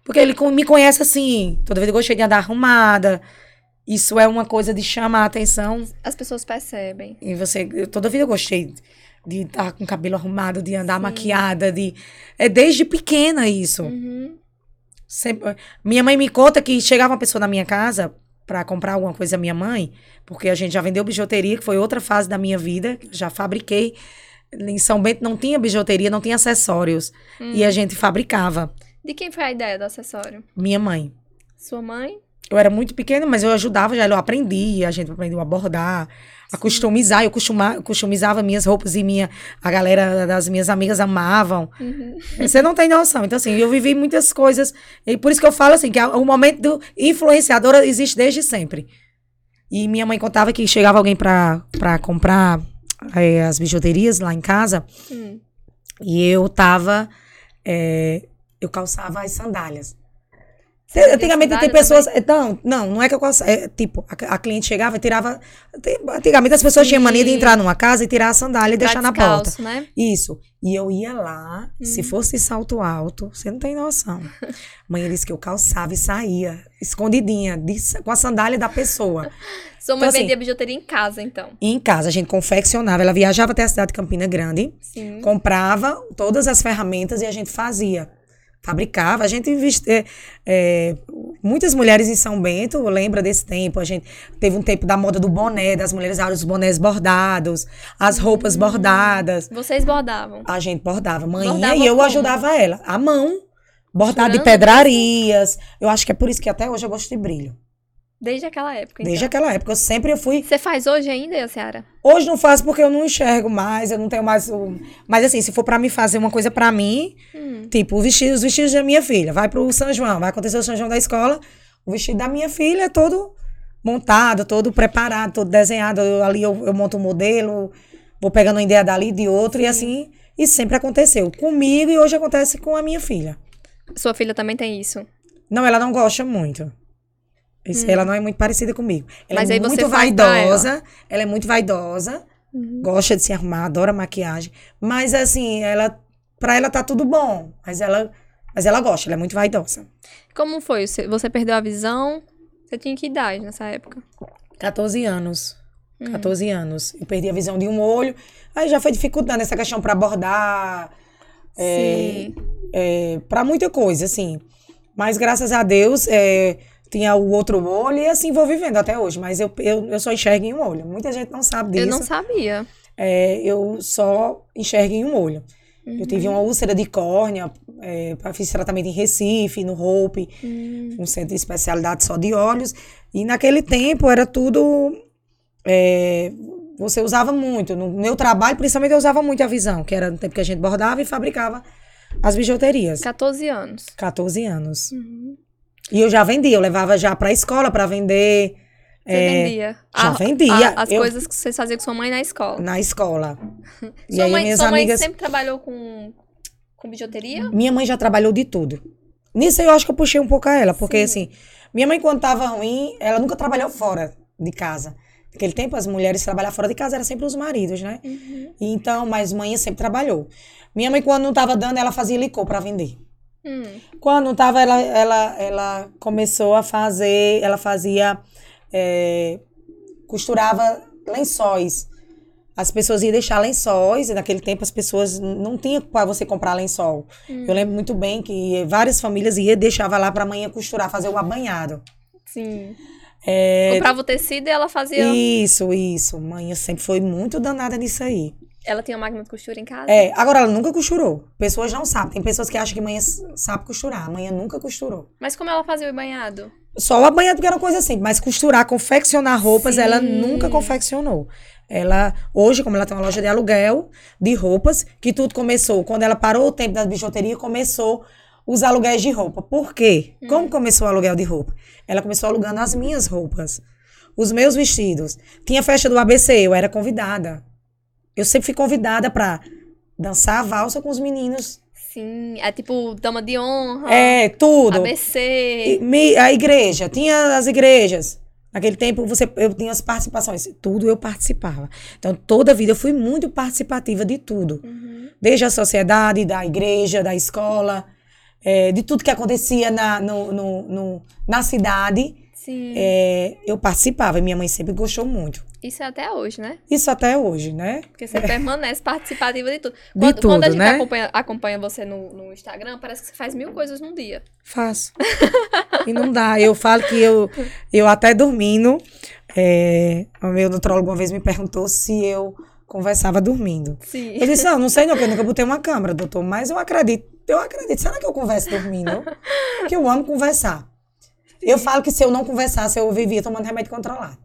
Porque ele me conhece assim. Toda vez eu gostei de andar arrumada. Isso é uma coisa de chamar a atenção. As pessoas percebem. E você, eu, toda vida eu gostei de estar com o cabelo arrumado, de andar Sim. maquiada, de. É desde pequena isso. Uhum. Sempre- minha mãe me conta que chegava uma pessoa na minha casa para comprar alguma coisa minha mãe, porque a gente já vendeu bijuteria, que foi outra fase da minha vida, já fabriquei. Em São Bento não tinha bijuteria, não tinha acessórios. E a gente fabricava. De quem foi a ideia do acessório? Minha mãe. Sua mãe? Eu era muito pequena, mas eu ajudava já, eu aprendi, a gente aprendeu a bordar, a customizar, eu costuma, customizava minhas roupas e minha, a galera das minhas amigas amavam. Uhum. Você não tem noção. Então, assim, eu vivi muitas coisas. E por isso que eu falo assim, que a- o momento do influenciadora existe desde sempre. E minha mãe contava que chegava alguém pra, pra comprar eh, as bijuterias lá em casa. Hum. E eu tava. eh, eu calçava as sandálias. Você Antigamente tem pessoas. Não, não, não é que eu calçava. É, tipo, a, a cliente chegava e tirava. Antigamente as pessoas tinham mania de Sim. entrar numa casa e tirar a sandália e deixar na porta. né? Isso. E eu ia lá, se fosse salto alto, você não tem noção. Mãe disse que eu calçava e saía, escondidinha, de com a sandália da pessoa. Sua mãe Então, assim- vendia bijuteria em casa, então. Em casa a gente confeccionava, ela viajava até a cidade de Campina Grande, Sim. comprava todas as ferramentas e a gente fazia. Fabricava, a gente vist- é, é, muitas mulheres em São Bento lembra desse tempo. A gente teve um tempo da moda do boné, das mulheres usavam os bonés bordados, as roupas bordadas. Vocês bordavam. A gente bordava, manhã e eu como? ajudava ela. A mão, bordar de pedrarias. Eu acho que é por isso que até hoje eu gosto de brilho. Desde aquela época, então. Desde aquela época, eu sempre fui. Você faz hoje ainda, Yaciara? Hoje não faço porque eu não enxergo mais, eu não tenho mais. o- Mas assim, se for pra mim fazer uma coisa pra mim, Hum. tipo, o vestido, os vestidos da minha filha, vai pro São João, vai acontecer o São João da escola, o vestido da minha filha é todo montado, todo preparado, todo desenhado. Eu, ali eu, eu monto um modelo, vou pegando uma ideia dali de outro e assim. E sempre aconteceu comigo e hoje acontece com a minha filha. Sua filha também tem isso. Não, ela não gosta muito. Isso, Ela não é muito parecida comigo. Ela. Mas é muito vaidosa. Ela. é muito vaidosa. Uhum. Gosta de se arrumar, adora maquiagem. Mas assim, ela. Pra ela tá tudo bom. Mas ela. Mas ela gosta, ela é muito vaidosa. Como foi? Você você perdeu a visão? Você tinha que idade nessa época? 14 anos. Hum. 14 anos. Eu perdi a visão de um olho. Aí já foi dificultando essa questão pra abordar. É, Sim. é, para muita coisa, assim. Mas graças a Deus, é, tinha o outro olho e assim vou vivendo até hoje. Mas eu, eu, eu só enxergo em um olho. Muita gente não sabe disso. Eu não sabia. É, eu só enxergo em um olho. Uhum. Eu tive uma úlcera de córnea, é, fiz tratamento em Recife, no Hope, Hum. um centro de especialidade só de olhos. E naquele tempo era tudo é, você usava muito. No meu trabalho, principalmente, eu usava muito a visão, que era no tempo que a gente bordava e fabricava as bijuterias. 14 anos. 14 anos. Uhum. E eu já vendia, eu levava já pra escola pra vender. Você é, vendia. já A- vendia. a- as Eu- coisas que você fazia com sua mãe na escola. Na escola. e Sua aí mãe, minhas sua mãe amigas. sempre trabalhou com, com bijuteria? Minha mãe já trabalhou de tudo. Nisso eu acho que eu puxei um pouco a ela, porque Sim. assim, minha mãe quando tava ruim, ela nunca trabalhou fora de casa. Naquele tempo as mulheres trabalhar fora de casa era sempre os maridos, né? Uhum. Então, mas mãe sempre trabalhou. Minha mãe quando não tava dando, ela fazia licor pra vender. Hum. Quando não tava, ela, ela, ela começou a fazer, ela fazia, é, costurava lençóis. As pessoas iam deixar lençóis, e naquele tempo as pessoas não tinham para você comprar lençol. Hum. Eu lembro muito bem que várias famílias iam deixava lá para amanhã costurar, fazer o abanhado. Sim. É, Comprava o tecido e ela fazia. isso, isso. Mãe sempre foi muito danada nisso aí. Ela tinha máquina de costura em casa? É, agora ela nunca costurou. Pessoas não sabem. Tem pessoas que acham que s- sabe costurar. A mãe nunca costurou. Mas como ela fazia o banhado? Só o abanhado que era uma coisa assim, mas costurar, confeccionar roupas, Sim. ela nunca confeccionou. Ela, hoje, como ela tem uma loja de aluguel de roupas, que tudo começou, quando ela parou o tempo da bijuteria, começou os aluguéis de roupa. Por quê? Como começou o aluguel de roupa? Ela começou alugando as minhas roupas, os meus vestidos. Tinha festa do ABC, eu era convidada. Eu sempre fui convidada pra dançar a valsa com os meninos. Sim. É tipo dama de honra. É, tudo. ABC. E me- a igreja, tinha as igrejas. Naquele tempo você, eu tinha as participações, tudo eu participava. Então, toda a vida eu fui muito participativa de tudo. Uhum. Desde a sociedade, da igreja, da escola, eh, de tudo que acontecia na, no, no- no- na cidade, Sim. eh, eu participava. E minha mãe sempre gostou muito. Isso é até hoje, né? Isso até hoje, né? Porque você permanece participativa de tudo. De Quando, quando a tudo, gente né? acompanha, acompanha você no, no Instagram, parece que você faz mil coisas num dia. Faço. e não dá. Eu falo que eu, eu até dormindo, é, o meu nutrólogo uma vez me perguntou se eu conversava dormindo. Sim. Eu disse, não, não sei não, que eu nunca botei uma câmera, doutor, mas eu acredito, eu acredito. Será que eu converso dormindo? Porque eu amo conversar. Eu falo que se eu não conversasse, eu vivia tomando remédio controlado.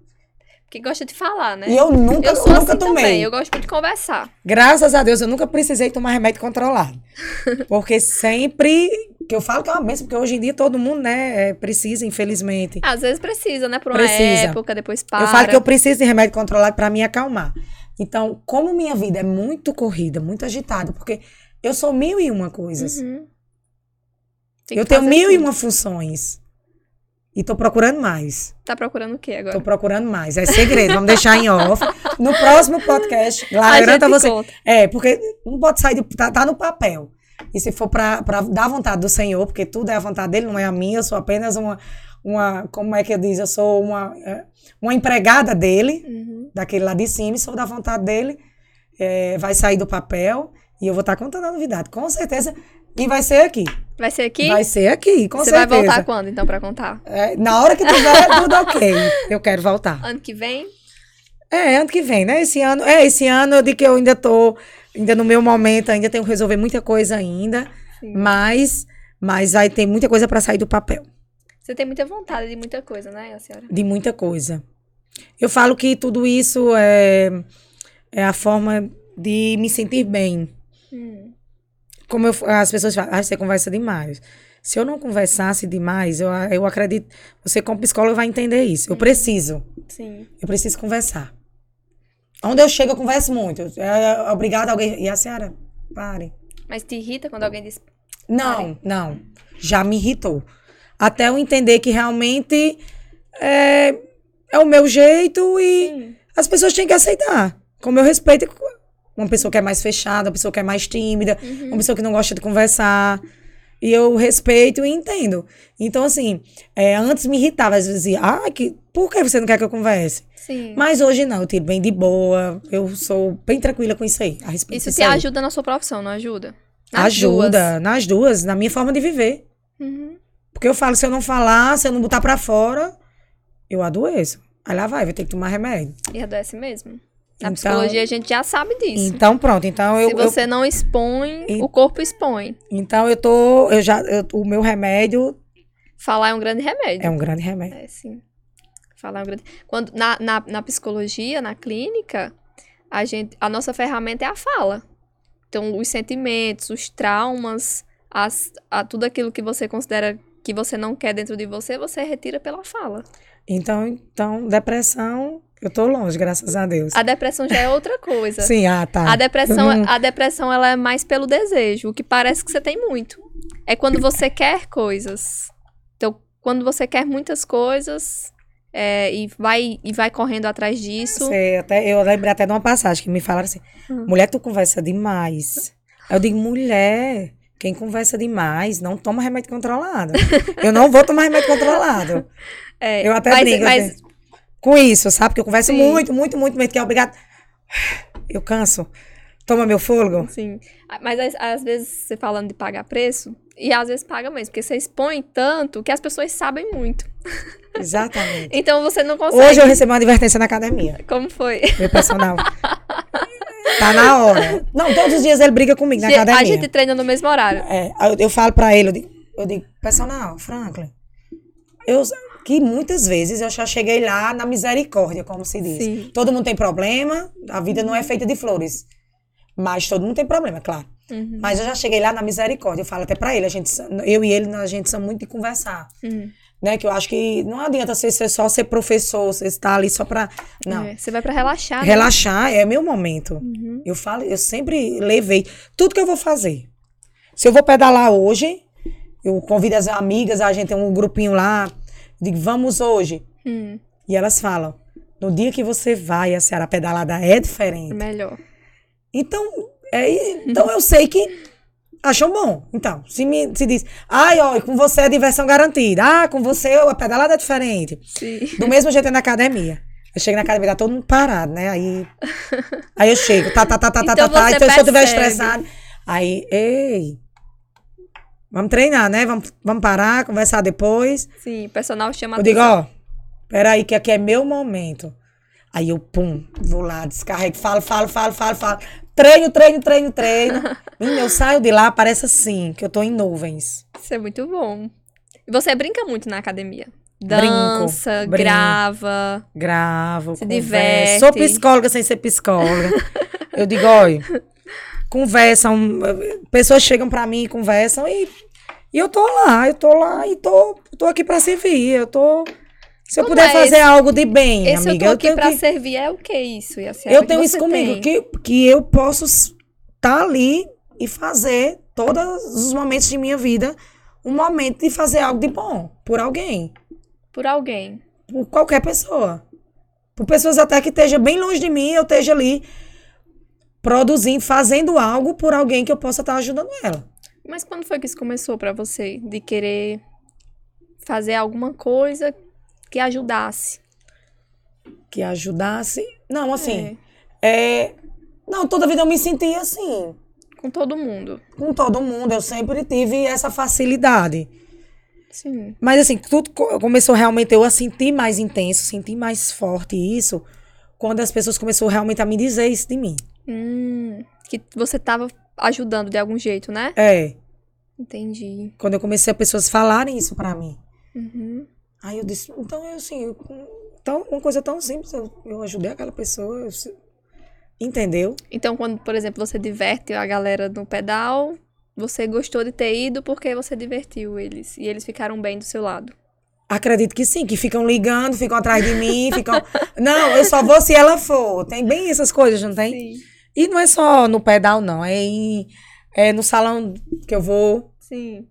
Que gosta de falar, né? E eu nunca, eu sou nunca assim tomei. também. Eu gosto muito de conversar. Graças a Deus, eu nunca precisei tomar remédio controlado. Porque sempre, que eu falo que é uma benção, porque hoje em dia todo mundo, né, é, precisa, infelizmente. Às vezes precisa, né? Por uma Precisa. época, depois para. Eu falo que eu preciso de remédio controlado para me acalmar. Então, como minha vida é muito corrida, muito agitada, porque eu sou mil e uma coisas. Uhum. Eu tenho mil e tudo. uma funções. E tô procurando mais. Tá procurando o quê agora? Tô procurando mais. É segredo, vamos deixar em off. No próximo podcast, A garanta gente você. conta. É, porque não pode sair, de, tá, tá no papel. E se for pra, pra dar a vontade do Senhor, porque tudo é a vontade dele, não é a minha, eu sou apenas uma, uma como é que eu diz? Eu sou uma, é, uma empregada dele, Uhum. daquele lá de cima, e se for da vontade dele, é, vai sair do papel e eu vou estar contando a novidade. Com certeza. E vai ser aqui. Vai ser aqui? Vai ser aqui, com Você certeza. vai voltar quando, então, pra contar? É, na hora que tiver tudo ok, eu quero voltar. Ano que vem? É, ano que vem, né? Esse ano, é, esse ano eu digo que eu ainda tô, ainda no meu momento, ainda tenho que resolver muita coisa ainda, Sim. mas, mas aí tem muita coisa para sair do papel, Você tem muita vontade de muita coisa, né, senhora? de muita coisa. Eu falo que tudo isso é, é a forma de me sentir bem. Hum. Como eu, as pessoas falam, ah, você conversa demais. Se eu não conversasse demais, eu, eu acredito, você como psicólogo vai entender isso. Eu preciso. Sim. Eu preciso conversar. Onde eu chego, eu converso muito. É, obrigada alguém. E a senhora? Pare. Mas te irrita quando alguém diz. Não, não. Já me irritou. Até eu entender que realmente é, é o meu jeito e Sim. as pessoas têm que aceitar. Como eu respeito uma pessoa que é mais fechada, uma pessoa que é mais tímida, Uhum. uma pessoa que não gosta de conversar. E eu respeito e entendo. Então, assim, é, antes me irritava. Às vezes dizia, ah, que, por que você não quer que eu converse? Sim. Mas hoje não, eu tiro bem de boa. Eu sou bem tranquila com isso aí. A respeito Isso te aí. ajuda na sua profissão, não ajuda? Nas Ajuda, nas duas, na minha forma de viver. duas. Uhum. Porque eu falo, se eu não falar, se eu não botar pra fora, eu adoeço. Aí lá vai, vai ter que tomar remédio. E adoece mesmo. Na Então- psicologia a gente já sabe disso. Então, pronto. Então eu, Se eu- você não expõe, o corpo expõe. então eu tô. Eu já, eu- o meu remédio Falar é um grande remédio. é um grande remédio. É, sim. Falar é um grande... Quando, na, na, na psicologia, na clínica, a, gente, a nossa ferramenta é a fala. Então, os sentimentos, os traumas, as, a, tudo aquilo que você considera que você não quer dentro de você, você retira pela fala. Então, então depressão, eu tô longe, graças a Deus. A depressão já é outra coisa. Sim, ah, tá. A depressão, Uhum. a depressão ela é mais pelo desejo, o que parece que você tem muito. É quando você quer coisas. Então, quando você quer muitas coisas é, e, vai, e vai correndo atrás disso. Sei, até, eu lembrei até de uma passagem que me falaram assim: Hum. mulher, tu conversa demais. Aí eu digo, mulher, quem conversa demais não toma remédio controlado. eu não vou tomar remédio controlado. É, Eu até mas, brinco mas assim, com isso, sabe? Porque eu converso Sim. muito, muito, muito, muito, que é obrigado. Eu canso. Toma meu fôlego. Sim. Mas às, vezes você falando de pagar preço, e às vezes paga mesmo, porque você expõe tanto que as pessoas sabem muito. Exatamente. Então você não consegue. Hoje eu recebi uma advertência na academia. Como foi? Meu personal. tá na hora. Não, todos os dias ele briga comigo na a academia. gente treina no mesmo horário. É, eu, eu falo pra ele, eu digo, eu digo, personal, Franklin, eu, que muitas vezes eu já cheguei lá na misericórdia, como se diz. Sim. Todo mundo tem problema, a vida não é feita de flores. Mas todo mundo tem problema, claro. Uhum. Mas eu já cheguei lá na misericórdia, eu falo até pra ele, a gente, eu e ele, a gente são muito de conversar. Uhum. Né, que eu acho que não adianta você só ser professor, você estar ali só pra. Não. É, você vai pra relaxar. né? Relaxar é meu momento. Uhum. Eu falo, eu sempre levei tudo que eu vou fazer. Se eu vou pedalar hoje, eu convido as amigas, a gente tem um grupinho lá, digo, vamos hoje. Hum, E elas falam, no dia que você vai, a Ceará pedalada é diferente. melhor. Então, é, então eu sei que acham bom. Então, se me se diz, ai, ó, com você é diversão garantida. Ah, com você a pedalada é diferente. Sim. Do mesmo jeito é na academia. Eu chego na academia, tá todo mundo parado, né? Aí, aí eu chego, tá, tá, tá, tá, tá, Então tá, tá. Então se eu estiver percebe. estressado, aí, ei, vamos treinar, né? Vamos, vamos parar, conversar depois. Sim, o personal chama Eu digo, ó, peraí, que aqui é meu momento. Aí eu, pum, vou lá, descarrego, falo, falo, falo, falo, falo. Treino, treino, treino, treino. Menina, eu saio de lá, parece assim, que eu tô em nuvens. Isso é muito bom. E você brinca muito na academia. Brinco, Dança, brinco. grava. Gravo, Se converso. diverte. Sou psicóloga sem ser psicóloga. eu digo, olha, conversam, pessoas chegam pra mim e conversam e, e eu tô lá, eu tô lá e tô, tô aqui pra servir. Eu tô. Se eu Como puder é fazer esse- algo de bem, Esse amiga, eu tô aqui tenho pra que, servir é o que isso? E assim, eu tenho que isso comigo, tem. que, que eu posso estar ali e fazer todos os momentos de minha vida um momento de fazer algo de bom por alguém. Por alguém. por qualquer pessoa. Por pessoas até que esteja bem longe de mim, eu esteja ali produzindo, fazendo algo por alguém que eu possa estar ajudando ela. Mas quando foi que isso começou pra você? De querer fazer alguma coisa que ajudasse? Que ajudasse. Não, assim, é. Não, toda vida eu me senti assim. Com todo mundo. Com todo mundo, eu sempre tive essa facilidade. Sim. Mas assim, tudo co- começou realmente eu a sentir mais intenso, sentir mais forte isso, quando as pessoas começaram realmente a me dizer isso de mim. Hum, que você tava ajudando de algum jeito, né? É, Entendi. quando eu comecei a pessoas falarem isso pra mim. Uhum. Aí eu disse, então eu assim, eu- então, uma coisa tão simples, eu, eu ajudei aquela pessoa, eu entendeu? Então, quando, por exemplo, você diverte a galera no pedal, você gostou de ter ido porque você divertiu eles. E eles ficaram bem do seu lado. Acredito que sim, que ficam ligando, ficam atrás de mim, ficam. Não, eu só vou se ela for. Tem bem essas coisas, não tem? Sim. E não é só no pedal, não. É, em, é no salão que eu vou, Sim.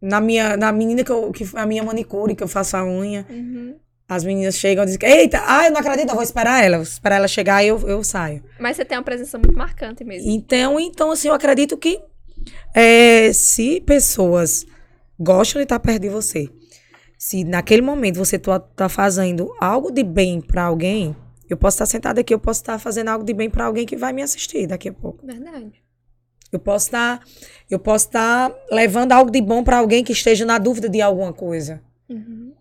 na minha, na menina que eu, que a minha manicure, que eu faço a unha. Uhum. As meninas chegam e dizem, eita, ah, eu não acredito, eu vou esperar ela. Vou esperar ela chegar e eu, eu saio. Mas você tem uma presença muito marcante mesmo. Então, então, assim, eu acredito que é, se pessoas gostam de estar perto de você, se naquele momento você tá, tá fazendo algo de bem pra alguém, eu posso estar sentada aqui, eu posso estar fazendo algo de bem pra alguém que vai me assistir daqui a pouco. Verdade. Eu posso estar, eu posso estar levando algo de bom pra alguém que esteja na dúvida de alguma coisa, Uhum.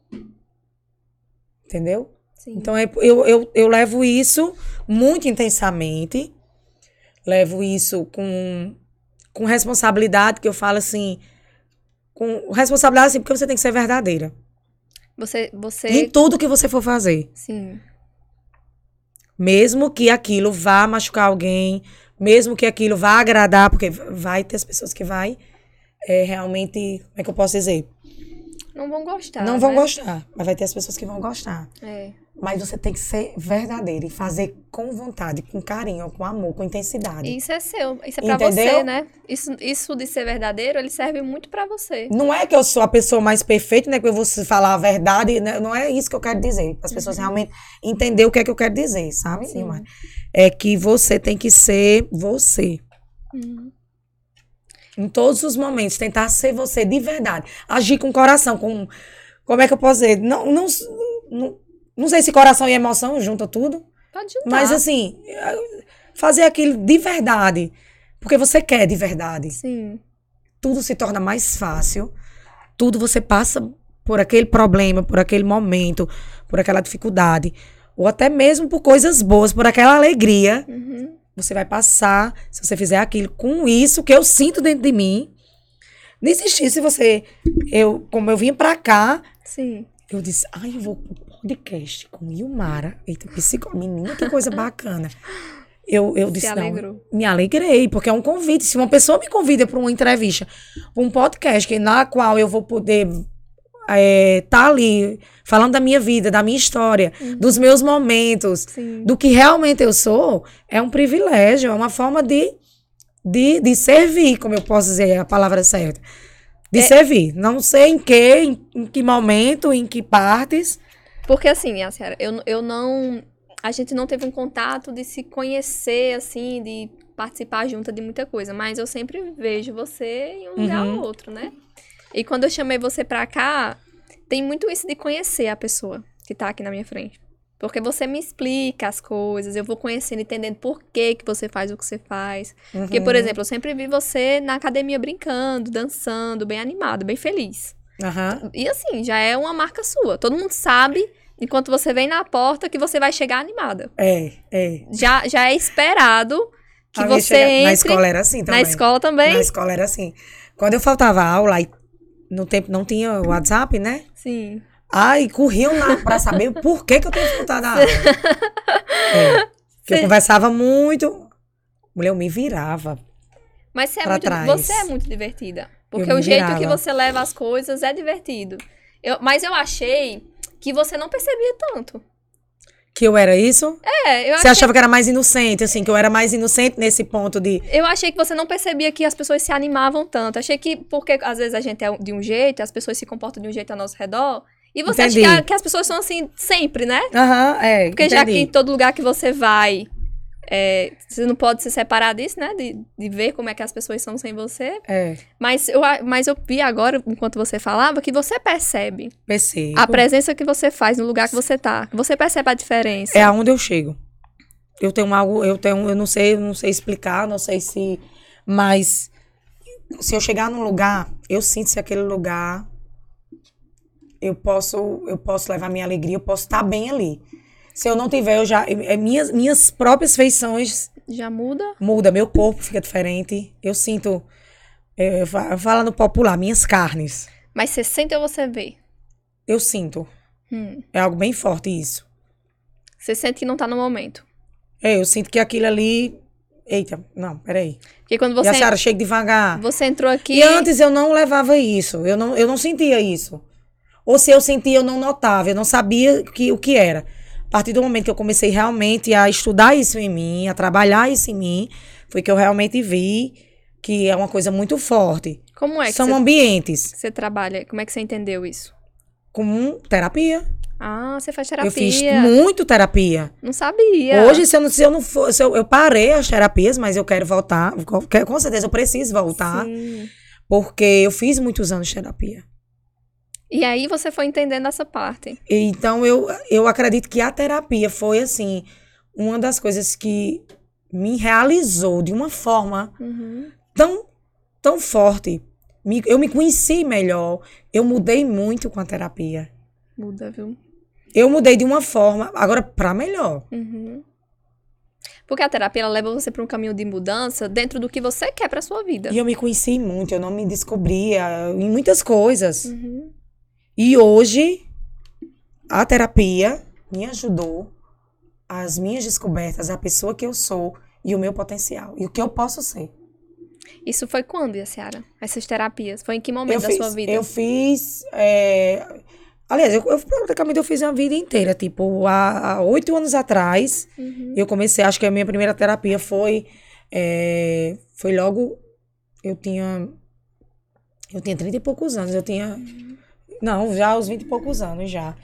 entendeu? Sim. Então, é- eu, eu, eu levo isso muito intensamente, levo isso com, com responsabilidade, que eu falo assim, com responsabilidade assim, porque você tem que ser verdadeira. Você, você... Em tudo que você for fazer. Sim. Mesmo que aquilo vá machucar alguém, mesmo que aquilo vá agradar, porque vai ter as pessoas que vai é, realmente, como é que eu posso dizer? Não vão gostar. Não vão né? gostar, mas vai ter as pessoas que vão gostar. É. Mas você tem que ser verdadeiro e fazer com vontade, com carinho, com amor, com intensidade. Isso é seu, isso é pra Entendeu? você, né? Isso, isso de ser verdadeiro, ele serve muito pra você. Não é que eu sou a pessoa mais perfeita, né? Que eu vou falar a verdade. né, Não é isso que eu quero dizer. As pessoas realmente entender o que é que eu quero dizer, sabe? Sim. É que você tem que ser você. Uhum. Em todos os momentos, tentar ser você de verdade. Agir com coração, com. Como é que eu posso dizer? Não, não, não, não sei se coração e emoção junta tudo. Pode juntar. Mas assim, fazer aquilo de verdade. Porque você quer de verdade. Sim. Tudo se torna mais fácil. Tudo você passa por aquele problema, por aquele momento, por aquela dificuldade. Ou até mesmo por coisas boas, por aquela alegria. Uhum. Você vai passar, se você fizer aquilo com isso que eu sinto dentro de mim. Desistir se você. Eu, como eu vim pra cá, Sim. eu disse, ai, eu vou pro podcast com Ilmara. Eita, psicó... menina, que coisa bacana. Eu, eu disse, não, me alegrei, porque é um convite. Se uma pessoa me convida para uma entrevista, um podcast, que, na qual eu vou poder estar ali falando da minha vida, da minha história, dos meus momentos, Sim. do que realmente eu sou, é um privilégio, é uma forma de, de, de servir, como eu posso dizer a palavra certa. De É- servir. Não sei em que, em, em que momento, em que partes. Porque assim, a senhora, eu, eu não. A gente não teve um contato de se conhecer, assim, de participar junto de muita coisa. Mas eu sempre vejo você em um lugar Uhum. ou outro, né? E quando eu chamei você pra cá, tem muito isso de conhecer a pessoa que tá aqui na minha frente. Porque você me explica as coisas, eu vou conhecendo, entendendo por que, que você faz o que você faz. Porque, por Uhum. exemplo, eu sempre vi você na academia brincando, dançando, bem animado, bem feliz. Aham. E assim, já é uma marca sua. Todo mundo sabe, enquanto você vem na porta, que você vai chegar animada. É, é. Já, já é esperado que você chega- entre Na escola era assim também. na escola também. Na escola era assim. Quando eu faltava aula, e no tempo não tinha WhatsApp, né? Sim. Ai, corriam lá pra saber por que, que eu tinha faltado a aula. É. Porque eu conversava muito. Mulher, eu me virava. Mas você é, muito, trás. você é muito divertida. Porque Eu o jeito virava. que você leva as coisas é divertido. Eu- mas eu achei que você não percebia tanto. Que eu era isso? É, eu Você achei, achava que era mais inocente, assim, que eu era mais inocente nesse ponto de. eu achei que você não percebia que as pessoas se animavam tanto. Achei que, porque às vezes a gente é de um jeito, as pessoas se comportam de um jeito ao nosso redor. E você Entendi. acha que, que as pessoas são assim sempre, né? Aham, é. Porque já que entendi. em todo lugar que você vai, é, você não pode se separar disso, né? De, de ver como é que as pessoas são sem você. É, Mas eu, mas eu vi agora, enquanto você falava, que você percebe percebo. a presença que você faz no lugar que você tá. Você percebe a diferença. É aonde eu chego. Eu tenho algo, eu tenho, eu não sei, eu não sei explicar, não sei se, mas se eu chegar num lugar, eu sinto se aquele lugar eu posso, eu posso levar minha alegria, eu posso estar bem ali. Se eu não tiver, eu já, é minhas minhas próprias feições Já muda? muda, meu corpo fica diferente. Eu sinto, é, fa- falando popular, minhas carnes. Mas você sente ou você vê? Eu sinto. Hum. É algo bem forte isso. Você sente que não tá no momento. É, eu sinto que aquilo ali. Eita, não, peraí. Porque quando e a você, senhora chega devagar. você entrou aqui. E antes eu não levava isso. Eu não, eu não sentia isso. Ou se eu sentia, eu não notava. Eu não sabia que, o que era. A partir do momento que eu comecei realmente a estudar isso em mim, a trabalhar isso em mim, foi que eu realmente vi que é uma coisa muito forte. Como é que São você, ambientes você trabalha? Como é que você entendeu isso? com terapia. Ah, você faz terapia. Eu fiz muito terapia. Não sabia. Hoje, se eu não, se eu não for, eu, eu parei as terapias, mas eu quero voltar. Com, com certeza eu preciso voltar. Sim. Porque eu fiz muitos anos de terapia. E aí você foi entendendo essa parte. Então, eu, eu acredito que a terapia foi, assim, uma das coisas que me realizou de uma forma Uhum. tão, tão forte. Me- eu me conheci melhor. Eu mudei muito com a terapia. Muda, viu? Eu mudei de uma forma, agora pra melhor. Uhum. Porque a terapia ela leva você para um caminho de mudança dentro do que você quer para sua vida. E eu me conheci muito, eu não me descobria em muitas coisas. Uhum. E hoje a terapia me ajudou as minhas descobertas, a pessoa que eu sou e o meu potencial e o que eu posso ser. Isso foi quando, Yaciara? Essas terapias? Foi em que momento eu da fiz, sua vida? Eu fiz. é, Aliás, eu, eu praticamente eu fiz a vida inteira. Tipo, há oito anos atrás, Uhum. eu comecei, acho que a minha primeira terapia foi. é, foi logo. Eu tinha. Eu tinha 30 e poucos anos. Eu tinha. Não, já aos 20 e poucos anos já.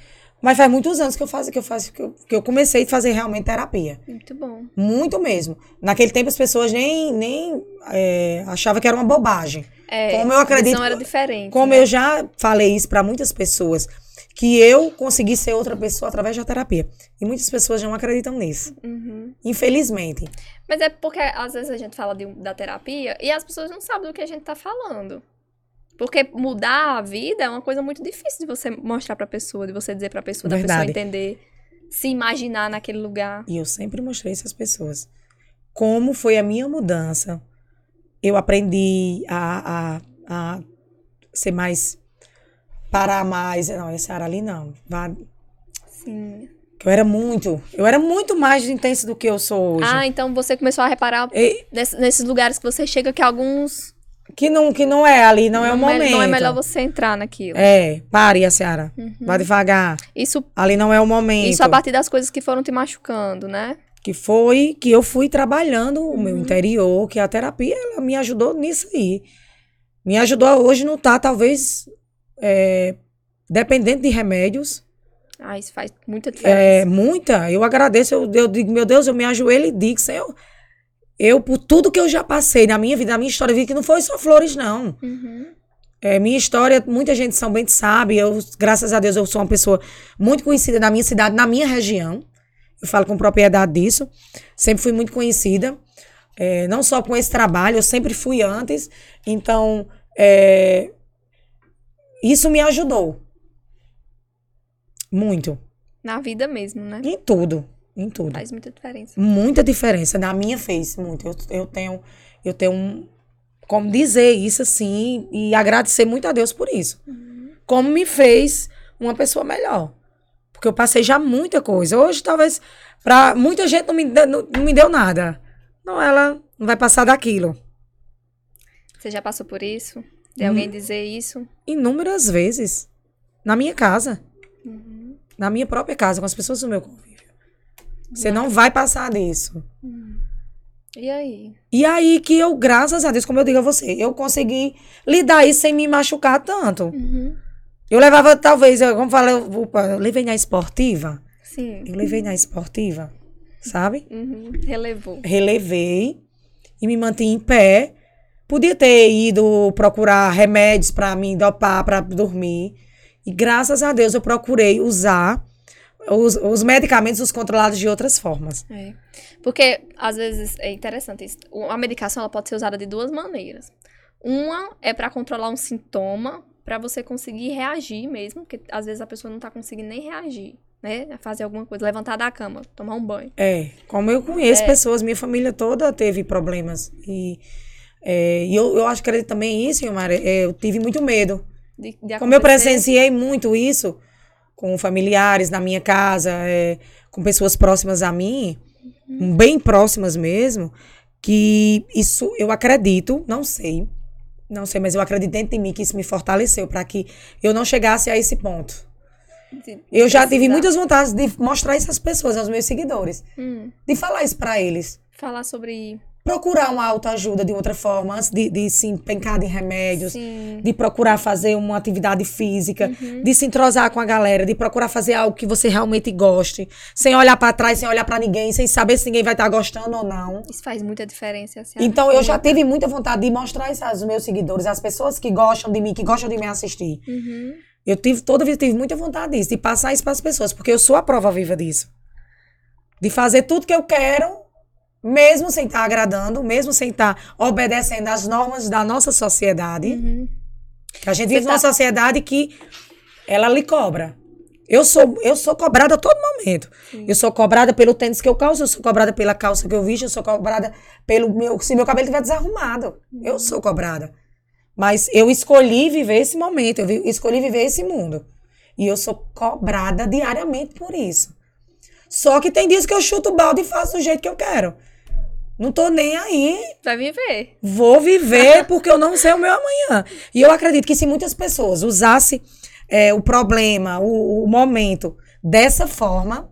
Mas faz muitos anos que eu faço, que eu faço, que eu, que eu comecei a fazer realmente terapia. Muito bom. Muito mesmo. Naquele tempo as pessoas nem, nem é, achavam que era uma bobagem. É, Como eu acredito- visão era diferente. Como né? eu já falei isso para muitas pessoas, que eu consegui ser outra pessoa através da terapia. E muitas pessoas não acreditam nisso. Uhum. Infelizmente. Mas é porque às vezes a gente fala de- da terapia e as pessoas não sabem do que a gente tá falando. Porque mudar a vida é uma coisa muito difícil de você mostrar pra pessoa, de você dizer pra pessoa, da pessoa Verdade. entender, se imaginar naquele lugar. E eu sempre mostrei isso às pessoas. Como foi a minha mudança. Eu aprendi a, a, a ser mais. Parar mais. Não, essa área ali não. Sim. Eu era muito. Eu era muito mais intensa do que eu sou hoje. Ah, então você começou a reparar E- ness- nesses lugares que você chega que alguns que, não, que não é ali, não, é o me- momento. não é melhor você entrar naquilo. É, pare, a Seara. Uhum. Vá devagar. Isso, Ali não é o momento. isso a partir das coisas que foram te machucando, né? Que foi que eu fui trabalhando o Uhum. meu interior, que a terapia ela me ajudou nisso aí. Me ajudou hoje não estar, talvez, é, dependente de remédios. Ah, isso faz muita diferença. É, muita. Eu agradeço, eu, eu digo, meu Deus, eu me ajoelho e digo, Senhor, eu, por tudo que eu já passei na minha vida, na minha história vida, que não foi só flores, não. Uhum. É, minha história, muita gente São Bento sabe. Eu, graças a Deus, eu sou uma pessoa muito conhecida na minha cidade, na minha região. Eu falo com propriedade disso. Sempre fui muito conhecida. É, não só com esse trabalho, eu sempre fui antes. Então, é, isso me ajudou. Muito. Na vida mesmo, né? Em tudo. Em tudo. Faz muita diferença. Muita diferença. Na minha fez muito. Eu, eu tenho, eu tenho um, como dizer isso assim e agradecer muito a Deus por isso. Como me fez uma pessoa melhor. Porque eu passei já muita coisa. Hoje, talvez, pra muita gente não me, dê- não, não me deu nada. Não, ela não vai passar daquilo. Você já passou por isso? De Hum. alguém dizer isso? Inúmeras vezes. Na minha casa. Uhum. Na minha própria casa, com as pessoas do meu convívio. Você não vai passar disso. E aí? E aí que eu, graças a Deus, como eu digo a você, eu consegui lidar isso sem me machucar tanto. Uhum. Eu levava, talvez, eu, como falei, eu, opa, eu levei na esportiva. Sim. Eu levei na esportiva, sabe? Uhum. Relevou. Relevei e me mantive em pé. Podia ter ido procurar remédios pra me dopar, pra dormir. E graças a Deus eu procurei usar os, os medicamentos, os controlados de outras formas. É. Porque, às vezes, é interessante isso. A medicação ela pode ser usada de duas maneiras. Uma é pra controlar um sintoma, pra você conseguir reagir mesmo, porque às vezes a pessoa não tá conseguindo nem reagir, né? A Fazer alguma coisa, levantar da cama, tomar um banho. É, como eu conheço É. pessoas, minha família toda teve problemas. E, é, e eu, eu acho que acredito também isso, Mara, eu tive muito medo. De, de Como eu presenciei muito isso com familiares na minha casa, é, com pessoas próximas a mim, bem próximas mesmo, que isso eu acredito, não sei, não sei, mas eu acredito dentro de mim que isso me fortaleceu para que eu não chegasse a esse ponto. De- Eu já tive muitas vontades de mostrar isso às pessoas, aos meus seguidores, Hum, de falar isso para eles. falar sobre. Procurar uma autoajuda de outra forma, antes de, de se empencar em remédios, Sim. de procurar fazer uma atividade física, Uhum. de se entrosar com a galera, de procurar fazer algo que você realmente goste, sem olhar pra trás, sem olhar pra ninguém, sem saber se ninguém vai estar gostando ou não. Isso faz muita diferença. Assim, Então eu já tive muita vontade de mostrar isso aos meus seguidores, às pessoas que gostam de mim, que gostam de me assistir. Uhum. Eu tive toda vida tive muita vontade disso, de passar isso para as pessoas, porque eu sou a prova viva disso. De fazer tudo que eu quero, mesmo sem estar agradando, mesmo sem estar obedecendo às normas da nossa sociedade. Uhum. Que a gente Você vive numa tá- sociedade que ela lhe cobra. Eu sou, eu sou cobrada a todo momento. Eu sou cobrada pelo tênis que eu calço, eu sou cobrada pela calça que eu visto, eu sou cobrada pelo meu. Se meu cabelo estiver desarrumado, eu sou cobrada. Mas eu escolhi viver esse momento, eu escolhi viver esse mundo. E eu sou cobrada diariamente por isso. Só que tem dias que eu chuto o balde e faço do jeito que eu quero. Não tô nem aí. Vai viver. Vou viver porque eu não sei o meu amanhã. E eu acredito que se muitas pessoas usassem é, o problema, o, o momento dessa forma.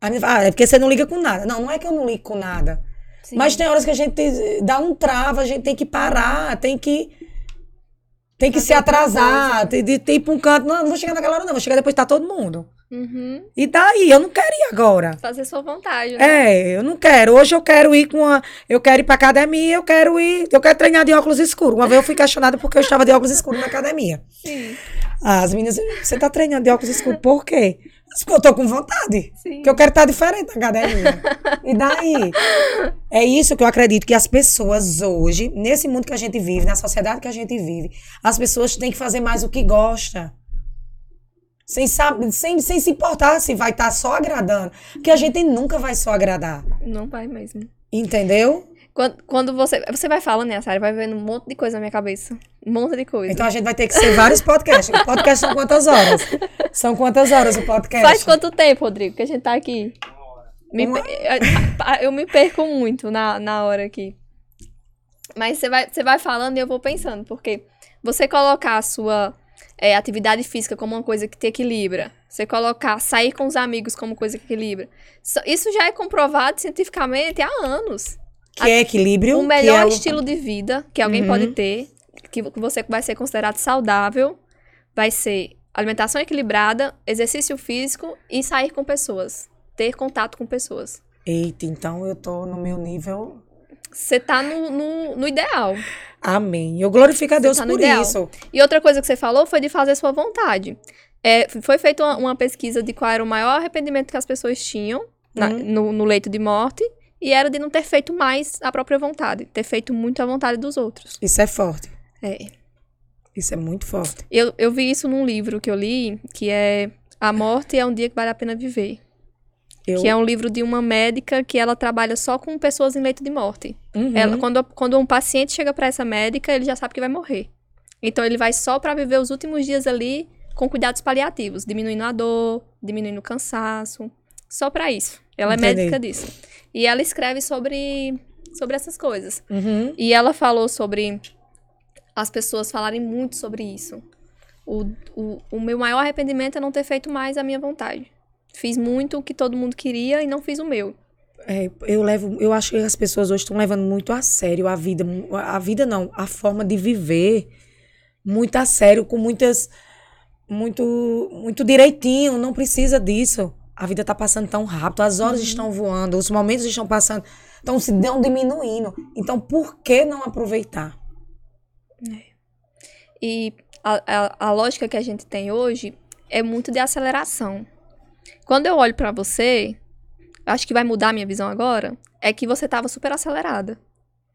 Aí me fala, ah, é porque você não liga com nada. Não, não é que eu não ligo com nada. Sim. Mas tem horas que a gente dá um trava, a gente tem que parar, tem que. Tem que Fazer se atrasar, tem de ter ir pra um canto. Não, não vou chegar naquela hora, não. Vou chegar depois que tá todo mundo. Uhum. E daí? Eu não quero ir agora. Fazer sua vontade, né? É, eu não quero. Hoje eu quero ir com a. Eu quero ir pra academia, eu quero ir. Eu quero treinar de óculos escuros. Uma vez eu fui questionada porque eu estava de óculos escuros na academia. Sim, As meninas, você tá treinando de óculos escuros por quê? Porque eu tô com vontade. sim. Porque eu quero estar diferente na academia. E daí? É isso que eu acredito que as pessoas hoje, nesse mundo que a gente vive, na sociedade que a gente vive, as pessoas têm que fazer mais o que gosta. Sem, saber, sem, sem se importar se vai estar só agradando. Porque a gente nunca vai só agradar. Não vai mesmo. Entendeu? Quando, quando você. Você vai falando, né, Sara? Vai vendo um monte de coisa na minha cabeça. Um monte de coisa. Então a gente vai ter que ser vários podcasts. O podcast são quantas horas? São quantas horas o podcast? Faz quanto tempo, Rodrigo, que a gente tá aqui? Me Uma- Eu me perco muito na, na hora aqui. Mas você vai, você vai falando e eu vou pensando, porque você colocar a sua é, atividade física como uma coisa que te equilibra, você colocar sair com os amigos como coisa que equilibra, isso- já é comprovado cientificamente há anos. Que é equilíbrio. O melhor é o- estilo de vida que alguém Uhum. pode ter, que você vai ser considerado saudável, vai ser alimentação equilibrada, exercício físico e sair com pessoas. Ter contato com pessoas. Eita, então eu tô no meu nível. Você tá no, no, no ideal. Amém. Eu glorifico a Deus tá por ideal. isso. E outra coisa que você falou foi de fazer sua vontade. É, foi feita uma, uma pesquisa de qual era o maior arrependimento que as pessoas tinham na- Uhum. no, no leito de morte. E era de não ter feito mais a própria vontade. Ter feito muito a vontade dos outros. Isso é forte. É. Isso é muito forte. Eu, eu vi isso num livro que eu li, que é A Morte é um Dia que Vale a Pena Viver. Eu, Que é um livro de uma médica que ela trabalha só com pessoas em leito de morte. Uhum. Ela, quando, quando um paciente chega pra essa médica, ele já sabe que vai morrer. Então ele vai só pra viver os últimos dias ali com cuidados paliativos, diminuindo a dor, diminuindo o cansaço. Só pra isso. Ela Entendi. é médica disso. E ela escreve sobre, sobre essas coisas. Uhum. E ela falou sobre as pessoas falarem muito sobre isso. O, o, o meu maior arrependimento é não ter feito mais a minha vontade. Fiz muito o que todo mundo queria e não fiz o meu. É, eu levo, eu acho que as pessoas hoje estão levando muito a sério a vida, a vida não, a forma de viver muito a sério, com muitas, muito, muito direitinho, não precisa disso. A vida tá passando tão rápido, as horas estão voando, os momentos estão passando, estão se dão diminuindo. Então, por que não aproveitar? E a, a, a lógica que a gente tem hoje é muito de aceleração. Quando eu olho pra você, acho que vai mudar a minha visão agora, é que você tava super acelerada.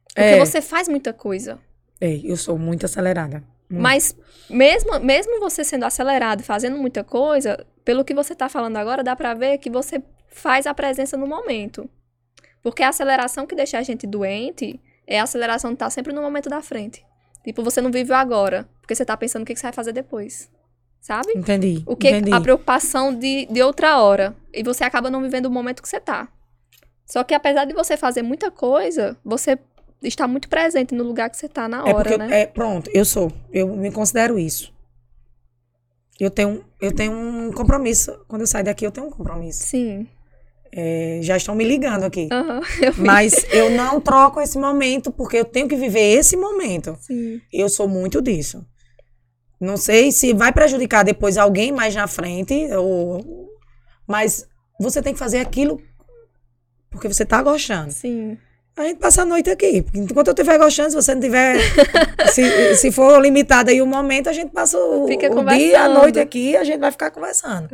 Porque É. você faz muita coisa. É, eu sou muito acelerada. Muito. Mas mesmo, mesmo você sendo acelerado e fazendo muita coisa, pelo que você tá falando agora, dá pra ver que você faz a presença no momento. Porque a aceleração que deixa a gente doente é a aceleração de estar sempre no momento da frente. Tipo, você não vive agora, porque você tá pensando o que que você vai fazer depois. Sabe? Entendi. O que entendi. a preocupação de, de outra hora. E você acaba não vivendo o momento que você tá. Só que apesar de você fazer muita coisa, você está muito presente no lugar que você tá na É hora, porque, né? é, pronto, eu sou. Eu me considero isso. Eu tenho, eu tenho um compromisso. Quando eu sair daqui, eu tenho um compromisso. Sim. É, já estão me ligando aqui. Aham, eu. Mas eu não troco esse momento, porque eu tenho que viver esse momento. Sim. Eu sou muito disso. Não sei se vai prejudicar depois alguém mais na frente, ou... mas você tem que fazer aquilo porque você tá gostando. Sim. A gente passa a noite aqui. Enquanto eu estiver gostando, se você não tiver. se, se for limitado aí o momento, a gente passa o, o dia, a noite aqui, a gente vai ficar conversando.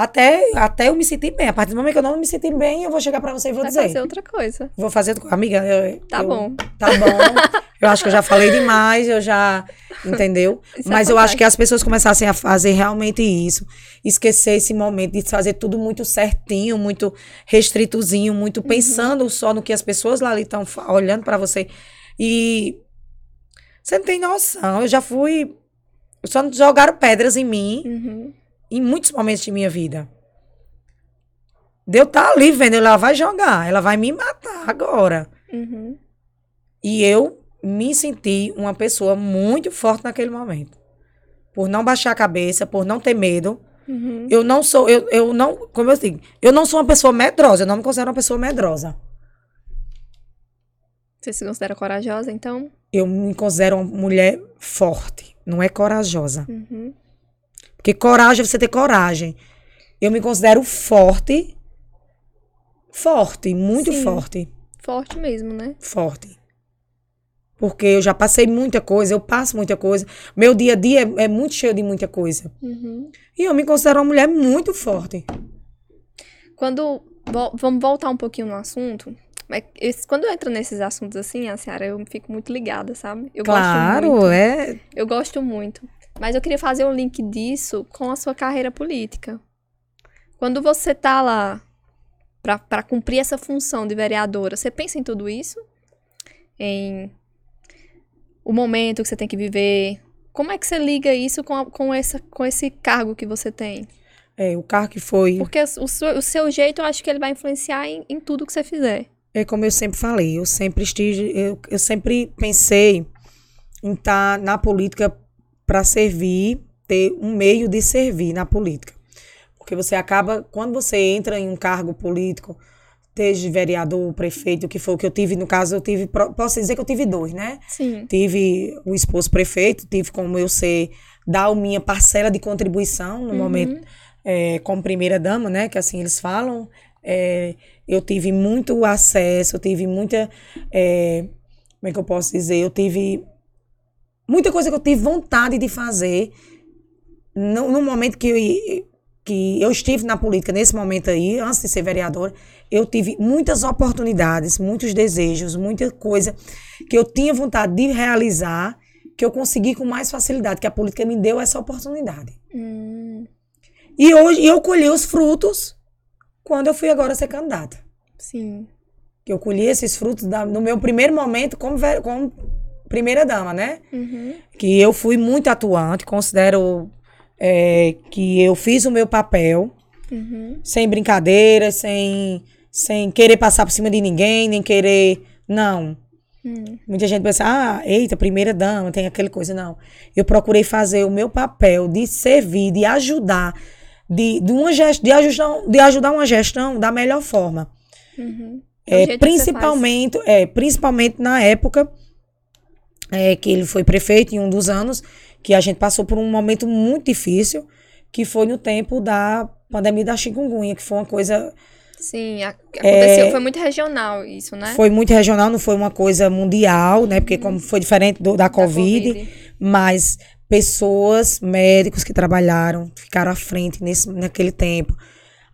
Até, até eu me sentir bem. A partir do momento que eu não me sentir bem, eu vou chegar pra você e vou Vai dizer. fazer outra coisa. Vou fazer. Amiga, eu, Tá eu- bom. Tá bom. Eu acho que eu já falei demais, eu já. Entendeu? Isso Mas eu acontece. acho que as pessoas começassem a fazer realmente isso. Esquecer esse momento de fazer tudo muito certinho, muito restritozinho, muito Uhum. pensando só no que as pessoas lá ali estão olhando pra você. E. Você não tem noção. Eu já fui. Só jogaram pedras em mim Uhum. Em muitos momentos de minha vida. De eu estar ali vendo, ela vai jogar, ela vai me matar agora. Uhum. E eu me senti uma pessoa muito forte naquele momento. Por não baixar a cabeça, por não ter medo. Uhum. Eu não sou, eu, eu não, como eu digo, eu não sou uma pessoa medrosa, eu não me considero uma pessoa medrosa. Você se considera corajosa, então? Eu me considero uma mulher forte, não é corajosa. Uhum. Porque coragem é você ter coragem. Eu me considero forte, forte, muito Sim. forte, Forte mesmo, né? forte. Porque eu já passei muita coisa, eu passo muita coisa. Meu dia a dia é, é muito cheio de muita coisa. Uhum. E eu me considero uma mulher muito forte. Quando. vo- vamos voltar um pouquinho no assunto. Mas esse- quando eu entro nesses assuntos assim, a Ciara, eu fico muito ligada, sabe? Eu gosto claro, muito. é. Eu gosto muito. Mas eu queria fazer um link disso com a sua carreira política. Quando você tá lá pra cumprir essa função de vereadora, você pensa em tudo isso? Em o momento que você tem que viver? Como é que você liga isso com, a- com, essa, com esse cargo que você tem? É, o carro que foi. Porque o seu, o seu jeito, eu acho que ele vai influenciar em, em tudo que você fizer. É como eu sempre falei, eu sempre estive, eu, eu sempre pensei em estar na política para servir, ter um meio de servir na política. Porque você acaba, quando você entra em um cargo político, desde vereador, prefeito, que foi o que eu tive, no caso, eu tive, posso dizer que eu tive dois, né? Sim. Tive o esposo prefeito, tive como eu ser, dar a minha parcela de contribuição no momento é, como primeira dama, né? Que assim eles falam. É, eu tive muito acesso, eu tive muita. é, como é que eu posso dizer? Eu tive muita coisa que eu tive vontade de fazer no, no momento que eu, que eu estive na política, nesse momento aí, antes de ser vereadora, eu tive muitas oportunidades, muitos desejos, muita coisa que eu tinha vontade de realizar, que eu consegui com mais facilidade, que a política me deu essa oportunidade. Hum, E hoje eu colhi os frutos quando eu fui agora ser candidata. sim. Eu colhi esses frutos da- no meu primeiro momento como, como primeira dama, né? Uhum. Que eu fui muito atuante, considero é, que eu fiz o meu papel, Uhum. sem brincadeiras, sem, sem querer passar por cima de ninguém, nem querer. Não. Hum. Muita gente pensa, ah, eita, primeira dama, tem aquela coisa. Não. Eu procurei fazer o meu papel de servir, de ajudar, de, de, uma gest, de, ajudar, de ajudar uma gestão da melhor forma. Uhum. É É, principalmente, é, principalmente na época é, que ele foi prefeito, em um dos anos, que a gente passou por um momento muito difícil, que foi no tempo da pandemia da chikungunya, que foi uma coisa Sim, a- aconteceu. Foi muito regional isso, né? É. foi muito regional, não foi uma coisa mundial, né? Porque como foi diferente do- da, Da COVID, mas pessoas, médicos que trabalharam, ficaram à frente nesse, naquele tempo.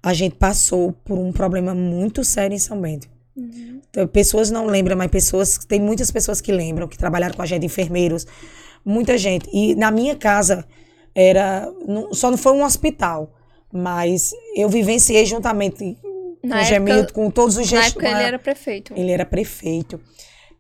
A gente passou por um problema muito sério em São Bento. Uhum. Então, pessoas não lembram, mas pessoas, tem muitas pessoas que lembram, que trabalharam com a gente, enfermeiros, muita gente. E na minha casa era, não- só não foi um hospital, mas eu vivenciei juntamente Na com o época- Gemildo, com todos os Na gestos. época ele era prefeito. Ele era prefeito.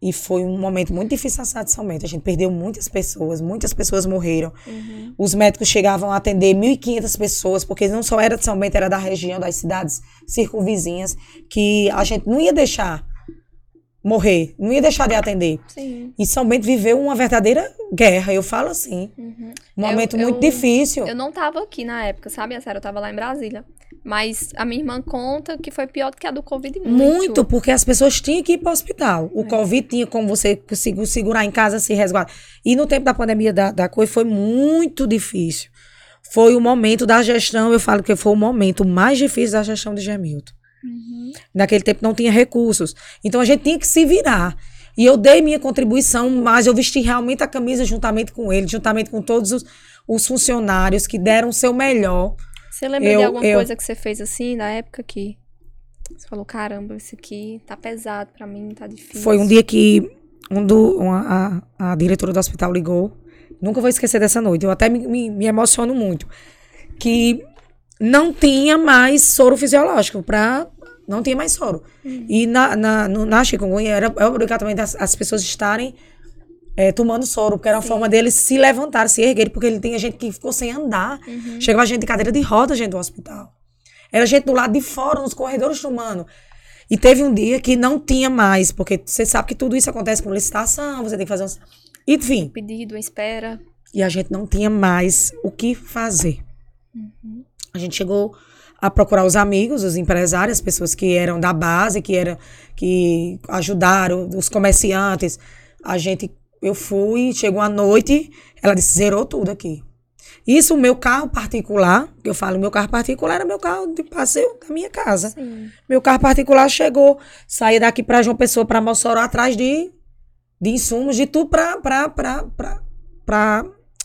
E foi um momento muito difícil na cidade de São Bento. A gente perdeu muitas pessoas, muitas pessoas morreram. Uhum. Os médicos chegavam a atender 1.500 pessoas, porque não só era de São Bento, era da região, das cidades circunvizinhas, que a gente não ia deixar morrer, não ia deixar de atender. Sim. E São Bento viveu uma verdadeira guerra, eu falo assim. Uhum. Um momento Eu- muito eu- difícil. Eu não tava aqui na época, sabe? A sério, eu tava lá em Brasília. Mas a minha irmã conta que foi pior do que a do Covid muito. Muito, porque as pessoas tinham que ir para o hospital. O Covid tinha como você conseguir segurar em casa, se resguardar. E no tempo da pandemia da, da coisa foi muito difícil. Foi o momento da gestão, eu falo que foi o momento mais difícil da gestão de Gemilton. Uhum. Naquele tempo não tinha recursos. Então a gente tinha que se virar. E eu dei minha contribuição, mas eu vesti realmente a camisa juntamente com ele, juntamente com todos os, os funcionários que deram o seu melhor. Você lembra de Eu- alguma eu- coisa que você fez assim, na época que você falou, caramba, isso aqui tá pesado pra mim, tá difícil. Foi um dia que um do, uma- a, a diretora do hospital ligou. Nunca vou esquecer dessa noite. Eu até me, me, me emociono muito. Que não tinha mais soro fisiológico para não tinha mais soro. E na, na, no, na chikungunya era, era obrigatoriamente as, as pessoas estarem é, tomando soro, porque era uma Sim. forma deles se levantar, se erguer, porque ele tinha gente que ficou sem andar. Uhum. Chegava gente de cadeira de roda, gente do hospital. Era gente do lado de fora, nos corredores tomando. E teve um dia que não tinha mais, porque você sabe que tudo isso acontece com licitação, você tem que fazer um... Enfim, Pedido, espera. e a gente não tinha mais o que fazer. Uhum. A gente chegou a procurar os amigos, os empresários, as pessoas que eram da base, que eram que ajudaram, os comerciantes. A gente, eu fui, chegou à noite, ela disse zerou tudo aqui. Isso, o meu carro particular, que eu falo, meu carro particular era meu carro de passeio da minha casa. Sim. Meu carro particular chegou, saía daqui para João Pessoa, para Mossoró, atrás de, de insumos, de tudo para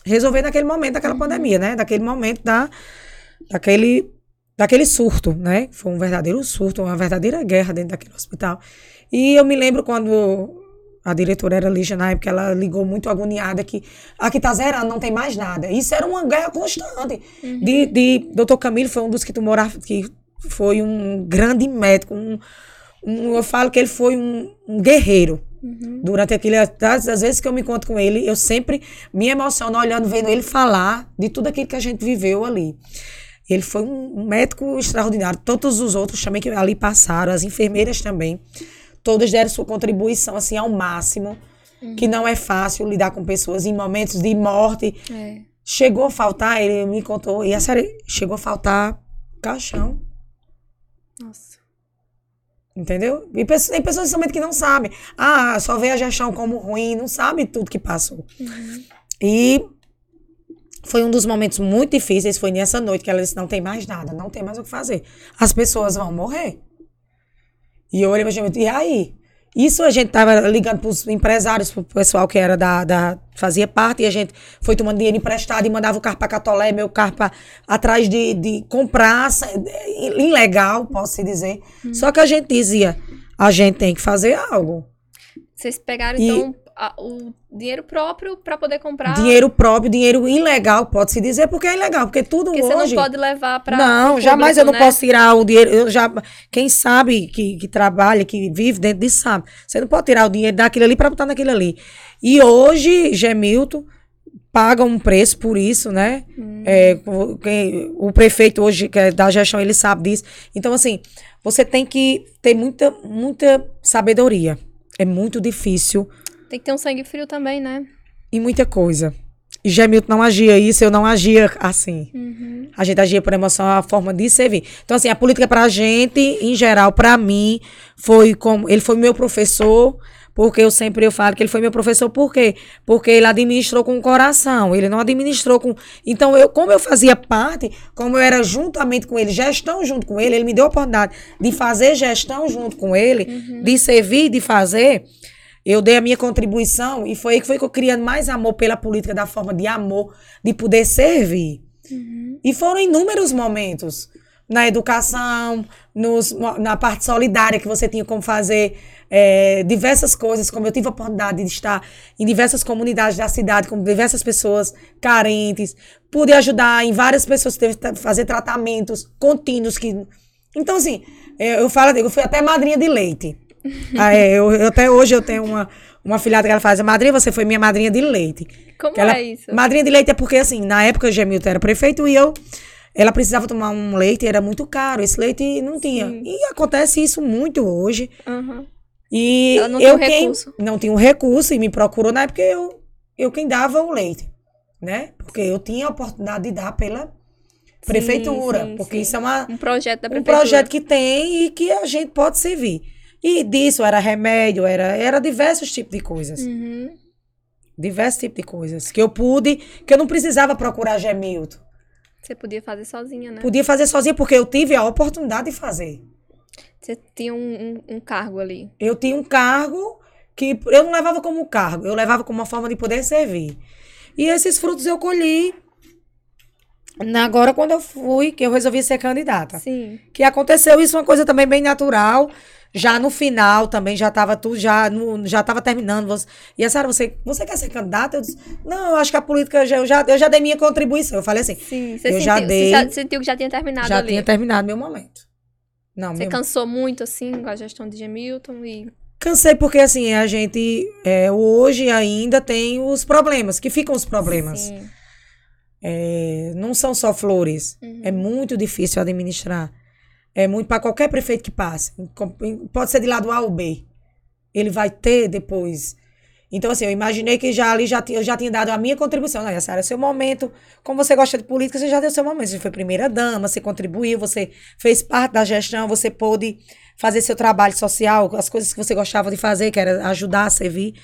resolver naquele momento daquela pandemia, né? Daquele momento da, daquele, daquele surto, né? Foi um verdadeiro surto, uma verdadeira guerra dentro daquele hospital. E eu me lembro quando a diretora era Lígia, na época, ela ligou muito agoniada que aqui tá zerando, não tem mais nada. Isso era uma guerra constante. De, de Dr. Camilo foi um dos que tu morava, que foi um grande médico, um, um- eu falo que ele foi um, um guerreiro. Uhum. Durante aquele. Das, das vezes que eu me encontro com ele, eu sempre me emociono olhando, vendo ele falar de tudo aquilo que a gente viveu ali. Ele foi um, médico extraordinário. Todos os outros também que ali passaram, as enfermeiras também, todas deram sua contribuição assim ao máximo. Que não é fácil lidar com pessoas em momentos de morte. É. Chegou a faltar, ele me contou, e a sério, chegou a faltar caixão. Nossa. Entendeu? E pessoas, tem pessoas somente que não sabem. Ah, só vê a gestão como ruim, não sabe tudo que passou. E foi um dos momentos muito difíceis. Foi nessa noite que ela disse: não tem mais nada, não tem mais o que fazer. As pessoas vão morrer. E eu olhei gente, e aí? Isso a gente tava ligando pros empresários, pro pessoal que era da, da fazia parte, e a gente foi tomando dinheiro emprestado e mandava o carro pra Catolé, meu carro pra, atrás de, de comprar, ilegal, posso dizer. Só que a gente dizia, a gente tem que fazer algo. Vocês pegaram, E- então, a- o dinheiro próprio pra poder comprar. Dinheiro próprio, dinheiro ilegal, pode-se dizer, porque é ilegal, porque tudo Porque hoje... você não pode levar pra. Não, pro jamais eu não público, né? posso tirar o dinheiro. Eu já, quem sabe que, que trabalha, que vive dentro disso, sabe. Você não pode tirar o dinheiro daquilo ali para botar naquilo ali. E hoje, Gemilton paga um preço por isso, né? Hum. É, o- quem- o prefeito hoje, que é da gestão, ele sabe disso. Então, assim, você tem que ter muita, muita sabedoria. É muito difícil Tem que ter um sangue frio também, né? e muita coisa. E Gemilton não agia isso, eu não agia assim. Uhum. A gente agia por emoção, a forma de servir. Então, assim, a política pra gente, em geral, pra mim, foi como. Ele foi meu professor, porque eu sempre eu falo que ele foi meu professor, por quê? Porque ele administrou com o coração, ele não administrou com. Então, eu, como eu fazia parte, como eu era juntamente com ele, gestão junto com ele, ele me deu a oportunidade de fazer gestão junto com ele, de servir, de fazer. Eu dei a minha contribuição e foi aí que foi que eu criando mais amor pela política, da forma de amor, de poder servir. E foram inúmeros momentos. Na educação, nos, na parte solidária que você tinha como fazer é, diversas coisas, como eu tive a oportunidade de estar em diversas comunidades da cidade, com diversas pessoas carentes, pude ajudar em várias pessoas que teve que fazer tratamentos contínuos. Que... Então, assim, eu, eu falo, eu fui até madrinha de leite. Ah, é, eu, eu até hoje eu tenho uma, uma filhada que ela faz, madrinha, você foi minha madrinha de leite. Como Que ela- é isso? Madrinha de leite é porque, assim, na época o Gemilton era prefeito e eu. Ela precisava tomar um leite, era muito caro. Esse leite não tinha. Sim. E acontece isso muito hoje. Aham. E Ela não tinha eu um quem recurso. não tinha um recurso e me procurou na época eu, eu quem dava o leite, né? Porque eu tinha a oportunidade de dar pela prefeitura. sim, porque sim. isso é uma, Um projeto da um prefeitura. projeto que tem e que a gente pode servir. E disso era remédio, era, era diversos tipos de coisas. Uhum. Diversos tipos de coisas. Que eu pude, que eu não precisava procurar Gemilton. Você podia fazer sozinha, né? Podia fazer sozinha, porque eu tive a oportunidade de fazer. Você tinha um, um, um cargo ali. Eu tinha um cargo que eu não levava como cargo, eu levava como uma forma de poder servir. E esses frutos eu colhi agora quando eu fui, que eu resolvi ser candidata. Sim. Que aconteceu isso, uma coisa também bem natural. Já no final também já estava tudo, já, no, já estava terminando. Você, e a Sara, você, você quer ser candidata? Eu disse, não, eu acho que a política, já, eu, já, eu já dei minha contribuição. Eu falei assim, Sim. Você Eu sentiu, já você dei- já sentiu que já tinha terminado já ali. tinha terminado meu momento. Não, Você meu, cansou muito, assim, com a gestão de Gemilton e... Cansei porque, assim, a gente é, hoje ainda tem os problemas, que ficam os problemas. Sim. É, não são só flores. Uhum. É muito difícil administrar. É muito para qualquer prefeito que passe. Pode ser de lado A ou B. Ele vai ter depois. Então, assim, eu imaginei que já ali já, eu já tinha dado a minha contribuição. Não, esse era o seu momento. Como você gosta de política, você já deu seu momento. Você foi primeira-dama, você contribuiu, você fez parte da gestão, você pôde fazer seu trabalho social, as coisas que você gostava de fazer, que era ajudar, servir.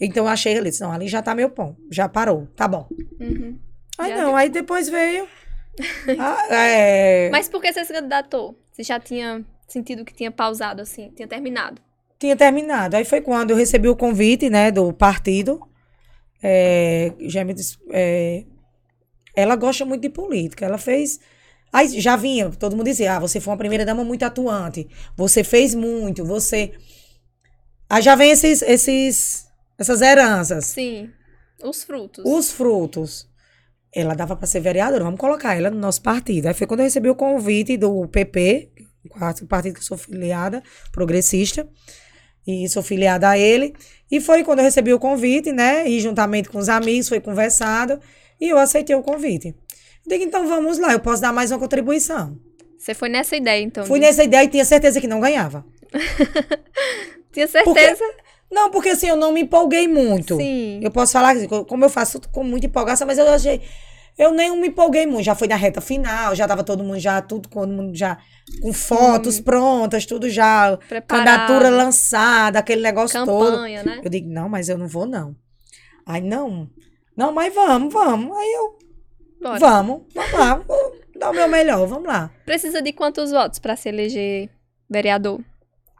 Então, eu achei ali, não, ali já tá meu pão. Já parou. Tá bom. Uhum. Aí Já não, deu. aí depois veio. É, Mas por que você se candidatou? Você já tinha sentido que tinha pausado, assim, tinha terminado? Tinha terminado. Aí foi quando eu recebi o convite, né, do partido. É, já me disse, é, ela gosta muito de política. Ela fez. Aí já vinha, todo mundo dizia: ah, você foi uma primeira dama muito atuante. Você fez muito, você. Aí já vem esses, esses, essas heranças. Sim. Os frutos. Os frutos. Ela dava para ser vereadora, vamos colocar ela no nosso partido. Aí foi quando eu recebi o convite do PP, o partido que eu sou filiada, progressista, e sou filiada a ele. E foi quando eu recebi o convite, né? E juntamente com os amigos, foi conversado, e eu aceitei o convite. Eu digo, então vamos lá, eu posso dar mais uma contribuição. Você foi nessa ideia, então? Fui nessa ideia e tinha certeza que não ganhava. Tinha certeza? Não, porque assim, eu não me empolguei muito. Sim. Eu posso falar, co- como eu faço com muita empolgação, mas eu achei. Eu nem me empolguei muito. Já foi na reta final, já tava todo mundo já, tudo, todo mundo já com fotos prontas, tudo já. Preparado. Candidatura lançada, aquele negócio todo. Campanha, né? Eu digo, não, mas eu não vou, não. Aí, não. Não, mas vamos, vamos. Aí eu, Bora. vamos, vamos lá. Vou dar o meu melhor, vamos lá. Precisa de quantos votos pra se eleger vereador?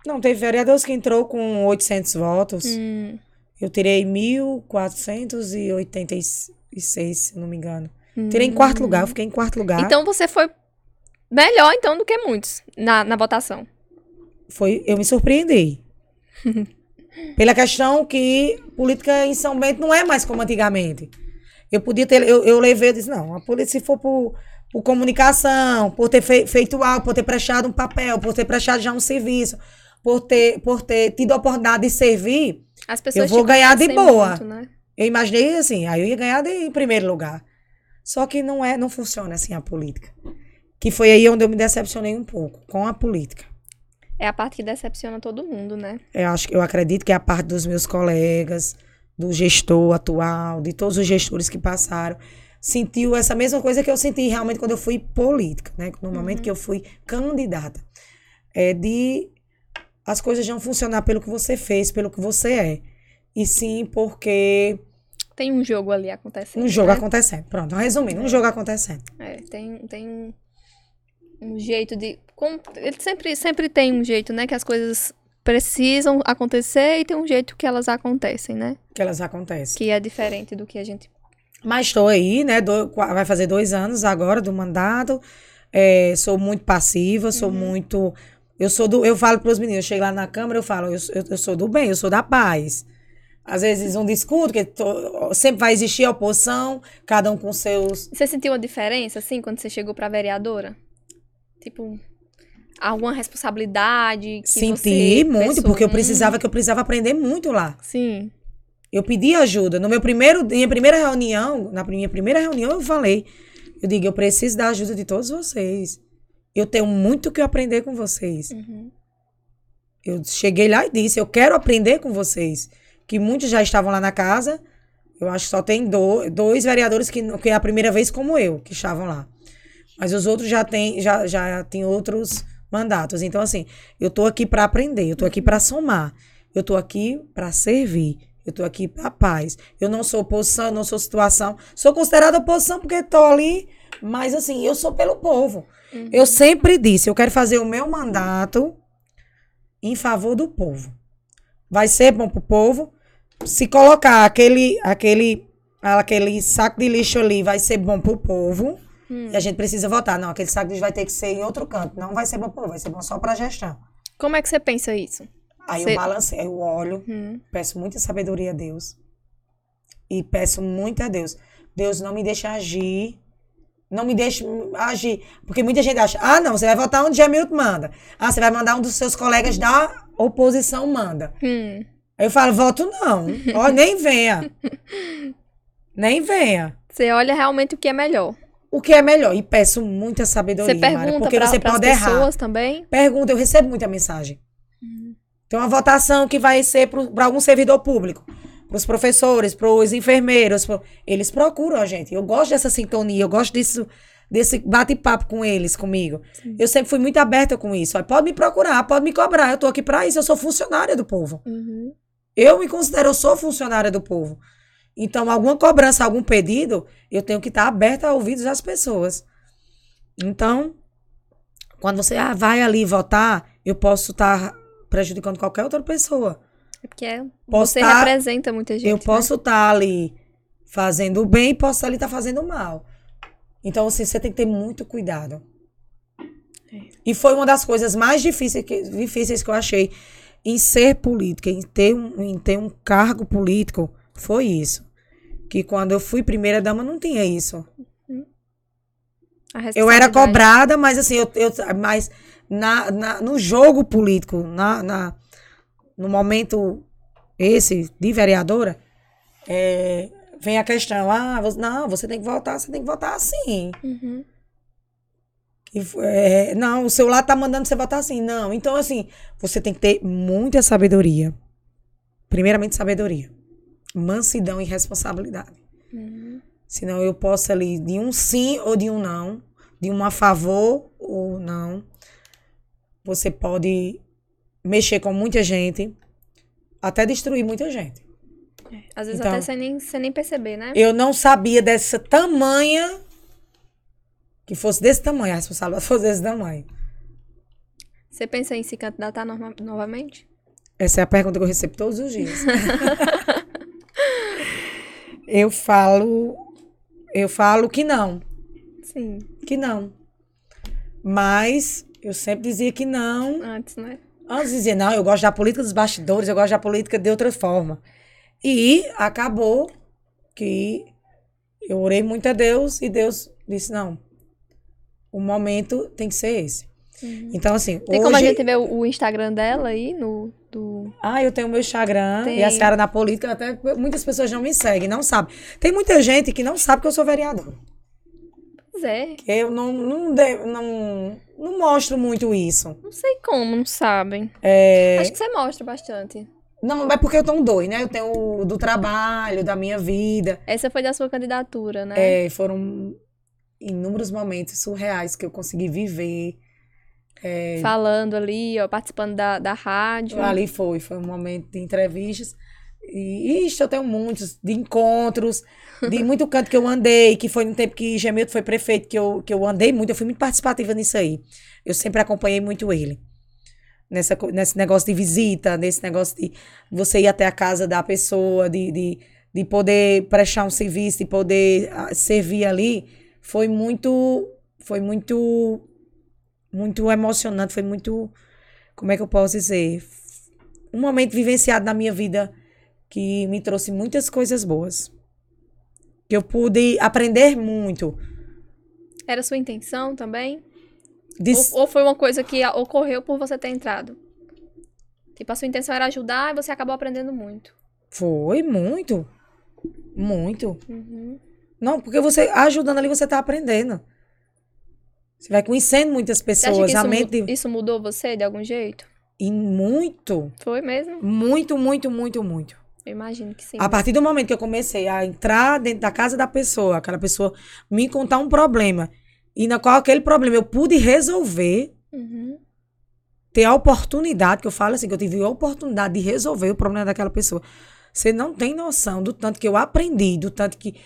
Não, teve vereadores que entrou com 800 votos. Hum, Eu tirei 1.486, se não me engano. Hum. Tirei em quarto lugar, eu fiquei em quarto lugar. Então você foi melhor, então, do que muitos na, na votação. Foi, eu me surpreendi. Pela questão que política em São Bento não é mais como antigamente. Eu podia ter, eu, eu levei, eu disse, não, a polícia se for por, por comunicação, por ter fei- feito algo, por ter prestado um papel, por ter prestado já um serviço, por ter, por ter tido a oportunidade de servir, As pessoas Eu vou ganhar de boa. muito, né? eu imaginei assim, aí eu ia ganhar de, em primeiro lugar. Só que não é, não funciona assim a política. Que foi aí onde eu me decepcionei um pouco com a política. É a parte que decepciona todo mundo, né? Eu acho que eu acredito que é a parte dos meus colegas, do gestor atual, de todos os gestores que passaram, sentiu essa mesma coisa que eu senti realmente quando eu fui política, né? No momento que eu fui candidata. É de as coisas não funcionar pelo que você fez, pelo que você é. E sim porque Tem um jogo ali acontecendo. um jogo né? acontecendo. Pronto, resumindo, um jogo acontecendo. É, tem, tem um jeito de. com- ele sempre, sempre tem um jeito, né? Que as coisas precisam acontecer e tem um jeito que elas acontecem, né? Que elas acontecem. Que é diferente do que a gente. Mas estou aí, né? do- vai fazer dois anos agora do mandato. É, sou muito passiva, sou muito. Eu sou do. Eu falo para os meninos, eu chego lá na Câmara, eu falo, eu, eu, eu sou do bem, eu sou da paz. Às vezes um discuto, que to- sempre vai existir oposição, cada um com seus. Você sentiu uma diferença, assim, quando você chegou pra vereadora? Tipo, alguma responsabilidade? Que Senti muito, pensou, porque eu "Hum, precisava que eu precisava aprender muito lá. Sim. Eu pedi ajuda. No meu primeiro, minha primeira reunião, na minha primeira reunião, eu falei. Eu digo, eu preciso da ajuda de todos vocês. Eu tenho muito que aprender com vocês. Uhum. Eu cheguei lá e disse, eu quero aprender com vocês. Que muitos já estavam lá na casa. Eu acho que só tem do- dois vereadores que, que é a primeira vez como eu, que estavam lá. Mas os outros já têm já, já têm outros mandatos. Então, assim, eu tô aqui para aprender, eu tô aqui para somar. Eu tô aqui para servir. Eu tô aqui para paz. Eu não sou oposição, não sou situação. Sou considerada oposição porque tô ali, mas assim, eu sou pelo povo. Eu sempre disse, eu quero fazer o meu mandato em favor do povo. Vai ser bom pro povo. Se colocar aquele, aquele, aquele saco de lixo ali, vai ser bom pro povo. Hum. E a gente precisa votar. Não, aquele saco de lixo vai ter que ser em outro canto. Não vai ser bom pro povo, vai ser bom só pra gestão. Como é que você pensa isso? Aí Cê- eu balancei, eu olho, Hum. peço muita sabedoria a Deus. E peço muito a Deus. Deus não me deixa agir Não me deixe agir. Porque muita gente acha, ah, não, você vai votar onde Jamilton manda. Ah, você vai mandar um dos seus colegas da oposição manda. Hum. Aí eu falo, voto não. Ó, nem venha. nem venha. Você olha realmente o que é melhor. O que é melhor? E peço muita sabedoria, Você Mara, pergunta porque pra, você pode errar. pessoas também? Pergunta, eu recebo muita mensagem. Uhum. Tem uma votação que vai ser para algum servidor público, para os professores, para os enfermeiros. pro- Eles procuram a gente. Eu gosto dessa sintonia, eu gosto disso, desse bate-papo com eles, comigo. Eu sempre fui muito aberta com isso. Pode me procurar, pode me cobrar. Eu tô aqui para isso, eu sou funcionária do povo. Uhum. Eu me considero, eu sou funcionária do povo. Então, alguma cobrança, algum pedido, eu tenho que estar aberta a ouvidos das pessoas. Então, quando você ah, vai ali votar, eu posso estar prejudicando qualquer outra pessoa. É porque é- Posso você tá- representa muita gente. eu né? posso estar ali fazendo o bem e posso ali estar fazendo o mal. Então, assim, você tem que ter muito cuidado. É. E foi uma das coisas mais difíceis que, difíceis que eu achei em ser política, em ter, um, em ter um cargo político, foi isso. Que quando eu fui primeira dama não tinha isso. A Eu era cobrada, mas assim, eu, eu mas na, na- no jogo político, na, na- no momento esse de vereadora, é, vem a questão, ah, você- não, você tem que votar, você tem que votar assim. Uhum. E, é, não, o celular tá mandando você votar assim. Não, então assim, você tem que ter muita sabedoria. Primeiramente, sabedoria. Mansidão e responsabilidade. Uhum. Senão eu posso ali de um sim ou de um não, de um a favor ou não. Você pode mexer com muita gente, até destruir muita gente. Às vezes Então- até sem nem, sem nem perceber, né? Eu não sabia dessa tamanha que fosse desse tamanho, a responsabilidade fosse desse tamanho. Você pensa em se candidatar norma- novamente? Essa é a pergunta que eu recebo todos os dias. eu falo, eu falo que não. Sim. que não. Mas eu sempre dizia que não. Antes, né? Antes dizia, não, eu gosto da política dos bastidores, eu gosto da política de outra forma. E acabou que eu orei muito a Deus e Deus disse, não, o momento tem que ser esse. Então, assim, Uhum. Tem hoje... como a gente ver o, o Instagram dela aí no. Do... Ah, eu tenho meu Instagram Tem. e a Seara na Política, até muitas pessoas não me seguem, não sabem. Tem muita gente que não sabe que eu sou vereadora. Pois é. Eu não, não, de- não, não mostro muito isso. Não sei como, não sabem. É, Acho que você mostra bastante. Não, é porque eu tenho dois, né? Eu tenho o do trabalho, da minha vida. Essa foi da sua candidatura, né? É, foram inúmeros momentos surreais que eu consegui viver. Falando ali, ó, participando da, da rádio. Ali foi, foi um momento de entrevistas. E isso eu tenho muitos, de encontros, de muito canto que eu andei, que foi no tempo que Gemilton foi prefeito, que eu, que eu andei muito, eu fui muito participativa nisso aí. Eu sempre acompanhei muito ele. Nessa, nesse negócio de visita, nesse negócio de você ir até a casa da pessoa, de, de, de poder prestar um serviço, de poder ah, servir ali, foi muito, foi muito, muito emocionante, foi muito, como é que eu posso dizer? um momento vivenciado na minha vida que me trouxe muitas coisas boas. Que eu pude aprender muito. Era sua intenção também? De- Ou, ou foi uma coisa que ocorreu por você ter entrado? Tipo, a sua intenção era ajudar e você acabou aprendendo muito. Foi muito. Muito. Uhum. Não, porque você ajudando ali, você tá aprendendo. Você vai conhecendo muitas pessoas. isso, mu- mente. isso mudou você de algum jeito? E muito, Foi mesmo? muito, muito, muito, muito. Eu imagino que sim. A partir do momento que eu comecei a entrar dentro da casa da pessoa, aquela pessoa me contar um problema, e na qual aquele problema eu pude resolver, Uhum. ter a oportunidade, que eu falo assim, que eu tive a oportunidade de resolver o problema daquela pessoa. Você não tem noção do tanto que eu aprendi, do tanto que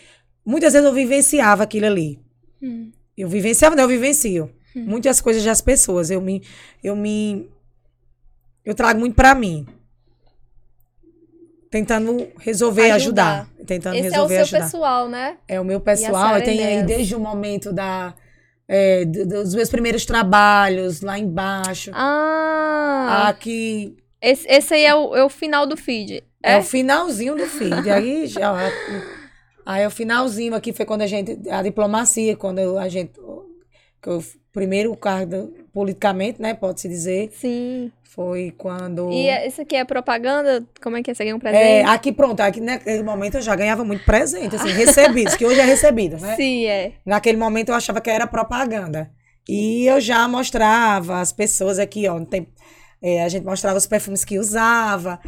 muitas vezes eu vivenciava aquilo ali. Hum. Eu vivenciava, não, eu vivencio. Muitas coisas das pessoas, eu me eu me eu trago muito pra mim. Tentando resolver, Ajudar. ajudar, tentando Esse é o resolver, seu ajudar. pessoal, né? É o meu pessoal, eu tenho aí desde o momento da é, do- dos meus primeiros trabalhos lá embaixo. Ah! Aqui Esse, esse aí é o, é o final do feed. É, É? o finalzinho do feed. Aí já. Aí o finalzinho aqui foi quando a gente. A diplomacia, quando a gente. Que eu, primeiro cargo politicamente, né? Pode-se dizer. Sim. Foi quando. E isso aqui é propaganda? Como é que é? Você ganha um É, presente? aqui pronto, aqui naquele momento eu já ganhava muito presente, assim, recebidos, que hoje é recebido, né? Sim, é. Naquele momento eu achava que era propaganda. E eu já mostrava as pessoas aqui, ó. Tem, é, a gente mostrava os perfumes que usava.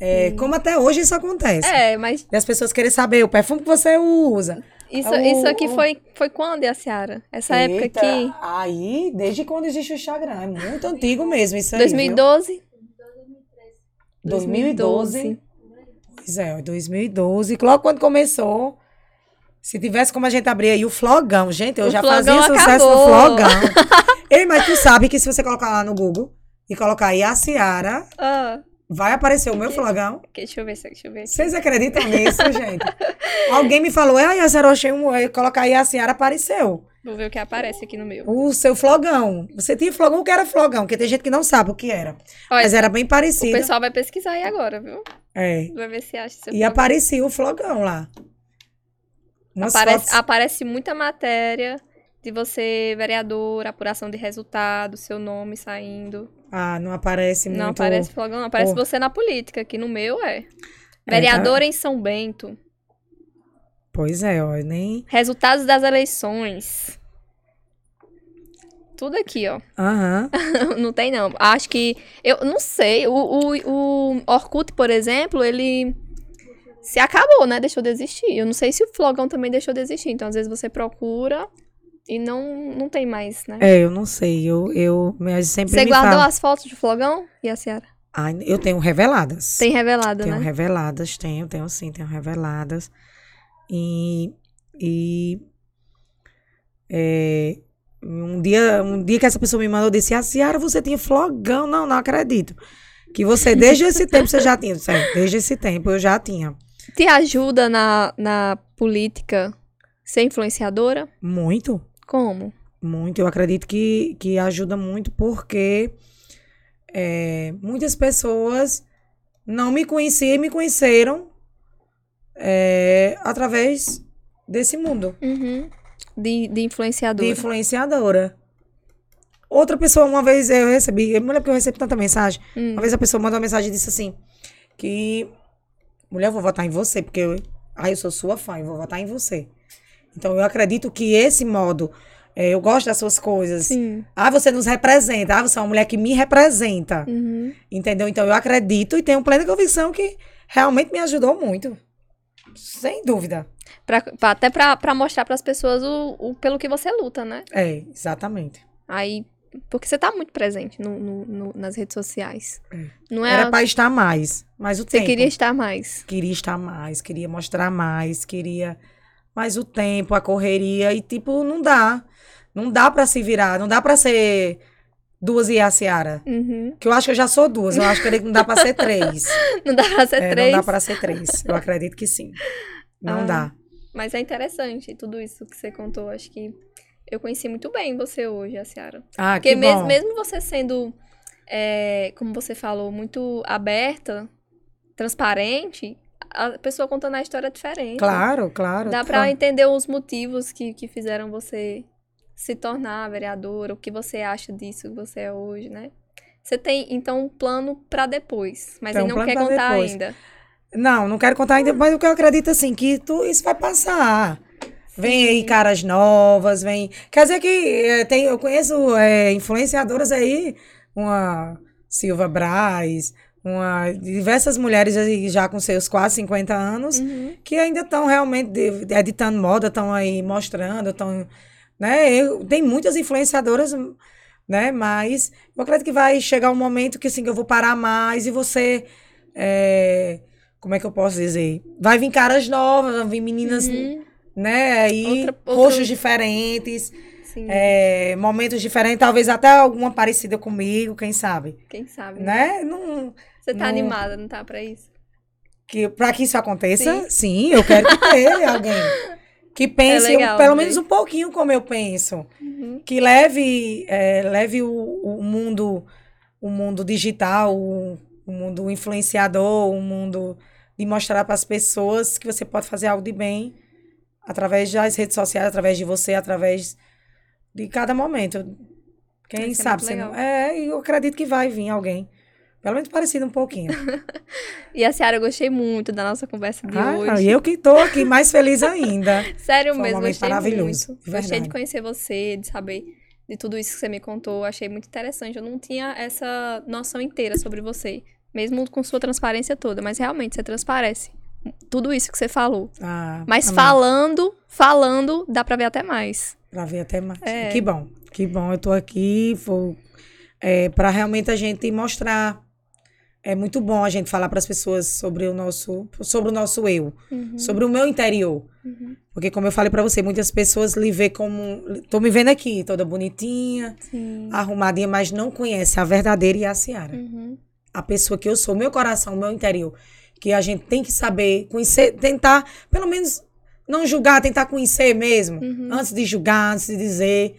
É, como até hoje isso acontece. É, mas E as pessoas querem saber o perfume que você usa. isso, O- isso aqui foi, foi quando, Yaciara? Essa época Eita, aqui? Aí, desde quando existe o Instagram. É muito antigo mesmo isso aí. 2012? viu? 2012. Pois é, ó, 2012. Logo quando começou. Se tivesse como a gente abrir aí o flogão, gente, eu O já fazia sucesso acabou. no flogão. Ei, mas tu sabe que se você colocar lá no Google e colocar aí a Ciara, Ah, vai aparecer o meu flogão. ok, deixa eu ver, deixa eu ver. Vocês acreditam nisso, gente? Alguém me falou, ai, a Ciara, eu achei um. aí Colocar aí a Ciara, apareceu. Vou ver o que aparece aqui no meu. O seu flogão. Você tinha flogão, o que era flogão? Porque tem gente que não sabe o que era. Olha, Mas era bem o parecido. pessoal vai pesquisar aí agora, viu? É. Vai ver se acha. seu E aparecia o flogão lá. Umas Aparece, fotos- aparece muita matéria de você, vereador, apuração de resultado, seu nome saindo. Ah, não aparece muito. Não aparece flogão, não. Aparece Oh. você na política, que no meu é. tá. Vereador em São Bento. Pois é, ó, nem. Resultados das eleições. Tudo aqui, ó. Aham. não tem, não. Acho que. Eu não sei. O, o, o Orkut, por exemplo, ele. Se acabou, né? Deixou de existir. Eu não sei se o Flogão também deixou de existir. Então, às vezes, você procura e não, não tem mais, né? É, eu não sei. Eu, eu mas sempre Você guardou fala. as fotos de Flogão e a Ciara? Ai, eu tenho reveladas. Tem revelado, Tenho né? reveladas, tenho, tenho sim, tenho reveladas. E. E. é, um dia, um dia que essa pessoa me mandou, eu disse, a Ciara, você tinha flogão. Não, não acredito. Que você, desde esse tempo, você já tinha. Desde esse tempo eu já tinha. Te ajuda na, na política ser influenciadora? Muito. Como? Muito, eu acredito que, que ajuda muito porque é, muitas pessoas não me conheciam e me conheceram é, através desse mundo Uhum. De, de de influenciadora. influenciadora. Outra pessoa, uma vez eu recebi, eu me lembro que eu recebi tanta mensagem. Hum. Uma vez a pessoa mandou uma mensagem e disse assim: que mulher, eu vou votar em você, porque eu, ah, eu sou sua fã, eu vou votar em você. Então eu acredito que esse modo, é, eu gosto das suas coisas. Sim. Ah, você nos representa. Ah, você é uma mulher que me representa. Uhum. Entendeu? Então eu acredito e tenho plena convicção que realmente me ajudou muito. Sem dúvida. Pra, até pra mostrar pras pessoas o, o, pelo que você luta, né? É, exatamente. Aí. Porque você tá muito presente no, no- no- nas redes sociais. É. Não é? Era pra estar mais, mas o você tempo. queria estar mais. queria estar mais, queria mostrar mais, queria mais o tempo, a correria e tipo, não dá. Não dá pra se virar, não dá pra ser duas e a Ciara. Uhum. Que eu acho que eu já sou duas, eu acho que não dá pra ser três. Não dá pra ser É, três. não dá pra ser três. Eu acredito que sim. Não Ah. dá. Mas é interessante tudo isso que você contou. Acho que eu conheci muito bem você hoje, a Ciara. Ah, Porque que mes- bom. mesmo você sendo, é, como você falou, muito aberta, transparente, a pessoa contando a história é diferente. Claro, claro. Dá pra entender os motivos que, que fizeram você se tornar vereadora, o que você acha disso que você é hoje, né? Você tem, então, um plano pra depois, mas ele não quer contar depois. ainda. Não, não quero contar ainda, mas o que eu acredito assim, que tu, isso vai passar. Vem aí caras novas, vem. Quer dizer que eh, tem, eu conheço eh, influenciadoras aí, uma Silva Braz, uma, diversas mulheres já com seus quase 50 anos, Uhum. que ainda estão realmente editando moda, estão aí mostrando, estão. Né? Eu, tem muitas influenciadoras, né? Mas eu acredito que vai chegar um momento que assim, eu vou parar mais e você. eh, como é que eu posso dizer? Vai vir caras novas, vão vir meninas, Uhum. né? Aí, outro- rostos diferentes, Sim, eh, momentos diferentes, talvez até alguma parecida comigo, quem sabe? quem sabe. Né? Não, Você tá não- animada, não tá pra isso? que, pra que isso aconteça, sim, eu quero que tenha alguém que pense É legal pelo ver. menos um pouquinho como eu penso. Uhum. que leve eh, leve o, o mundo o mundo digital o, o mundo influenciador o mundo de mostrar para as pessoas que você pode fazer algo de bem através das redes sociais, através de você, através de cada momento. Quem ser sabe? Você não... É, eu acredito que vai vir alguém. Pelo menos parecido um pouquinho. E a Ciara, eu gostei muito da nossa conversa de Ah, hoje. e eu que tô aqui mais feliz ainda. Sério Foi um mesmo, momento gostei maravilhoso, muito. de Gostei verdade. de conhecer você, de saber de tudo isso que você me contou. Achei muito interessante. Eu não tinha essa noção inteira sobre você, mesmo com sua transparência toda. Mas realmente, você transparece tudo isso que você falou. Ah, Mas amém. falando, falando, dá pra ver até mais. Pra ver até mais. É. Que bom, que bom. Eu tô aqui vou, é, para realmente a gente mostrar. É muito bom a gente falar para as pessoas sobre o nosso, sobre o nosso eu, sobre o meu interior. Uhum. Porque como eu falei para você, muitas pessoas lhe vê como, tô me vendo aqui, toda bonitinha, Sim. arrumadinha, mas não conhece a verdadeira e a Ciara. Uhum. A pessoa que eu sou, meu coração, meu interior, que a gente tem que saber conhecer, tentar, pelo menos não julgar, tentar conhecer mesmo, Uhum. antes de julgar, antes de dizer.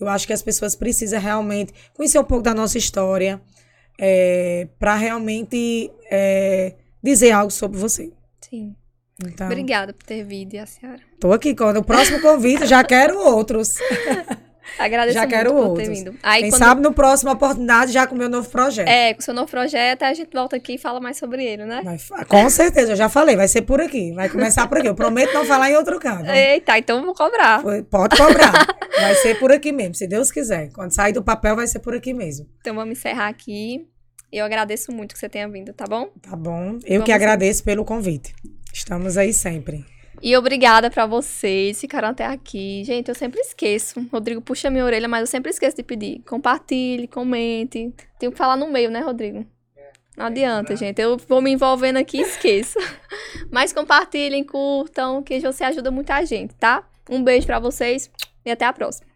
Eu acho que as pessoas precisam realmente conhecer um pouco da nossa história para realmente é, dizer algo sobre você. Sim. Então, Obrigada por ter vindo, e a Ciara. tô aqui. Quando o próximo convite, já quero outros. Agradeço Já muito quero por outros. ter vindo. Aí, Quem quando- sabe no próximo oportunidade, já com o meu novo projeto. É, com o seu novo projeto, a gente volta aqui e fala mais sobre ele, né? Vai com certeza, eu já falei, vai ser por aqui. Vai começar por aqui. Eu prometo não falar em outro canto. Eita, então vou cobrar. Pode cobrar. Vai ser por aqui mesmo, se Deus quiser. Quando sair do papel, vai ser por aqui mesmo. Então vamos encerrar aqui. Eu agradeço muito que você tenha vindo, tá bom? Tá bom? Eu Vamos que agradeço pelo convite. Estamos aí sempre. E obrigada pra vocês ficaram até aqui. Gente, eu sempre esqueço. Rodrigo puxa minha orelha, mas eu sempre esqueço de pedir. Compartilhe, comente. Tenho que falar no meio, né, Rodrigo? Não adianta, gente. Eu vou me envolvendo aqui e esqueço. Mas compartilhem, curtam, que você ajuda muita gente, tá? Um beijo pra vocês e até a próxima.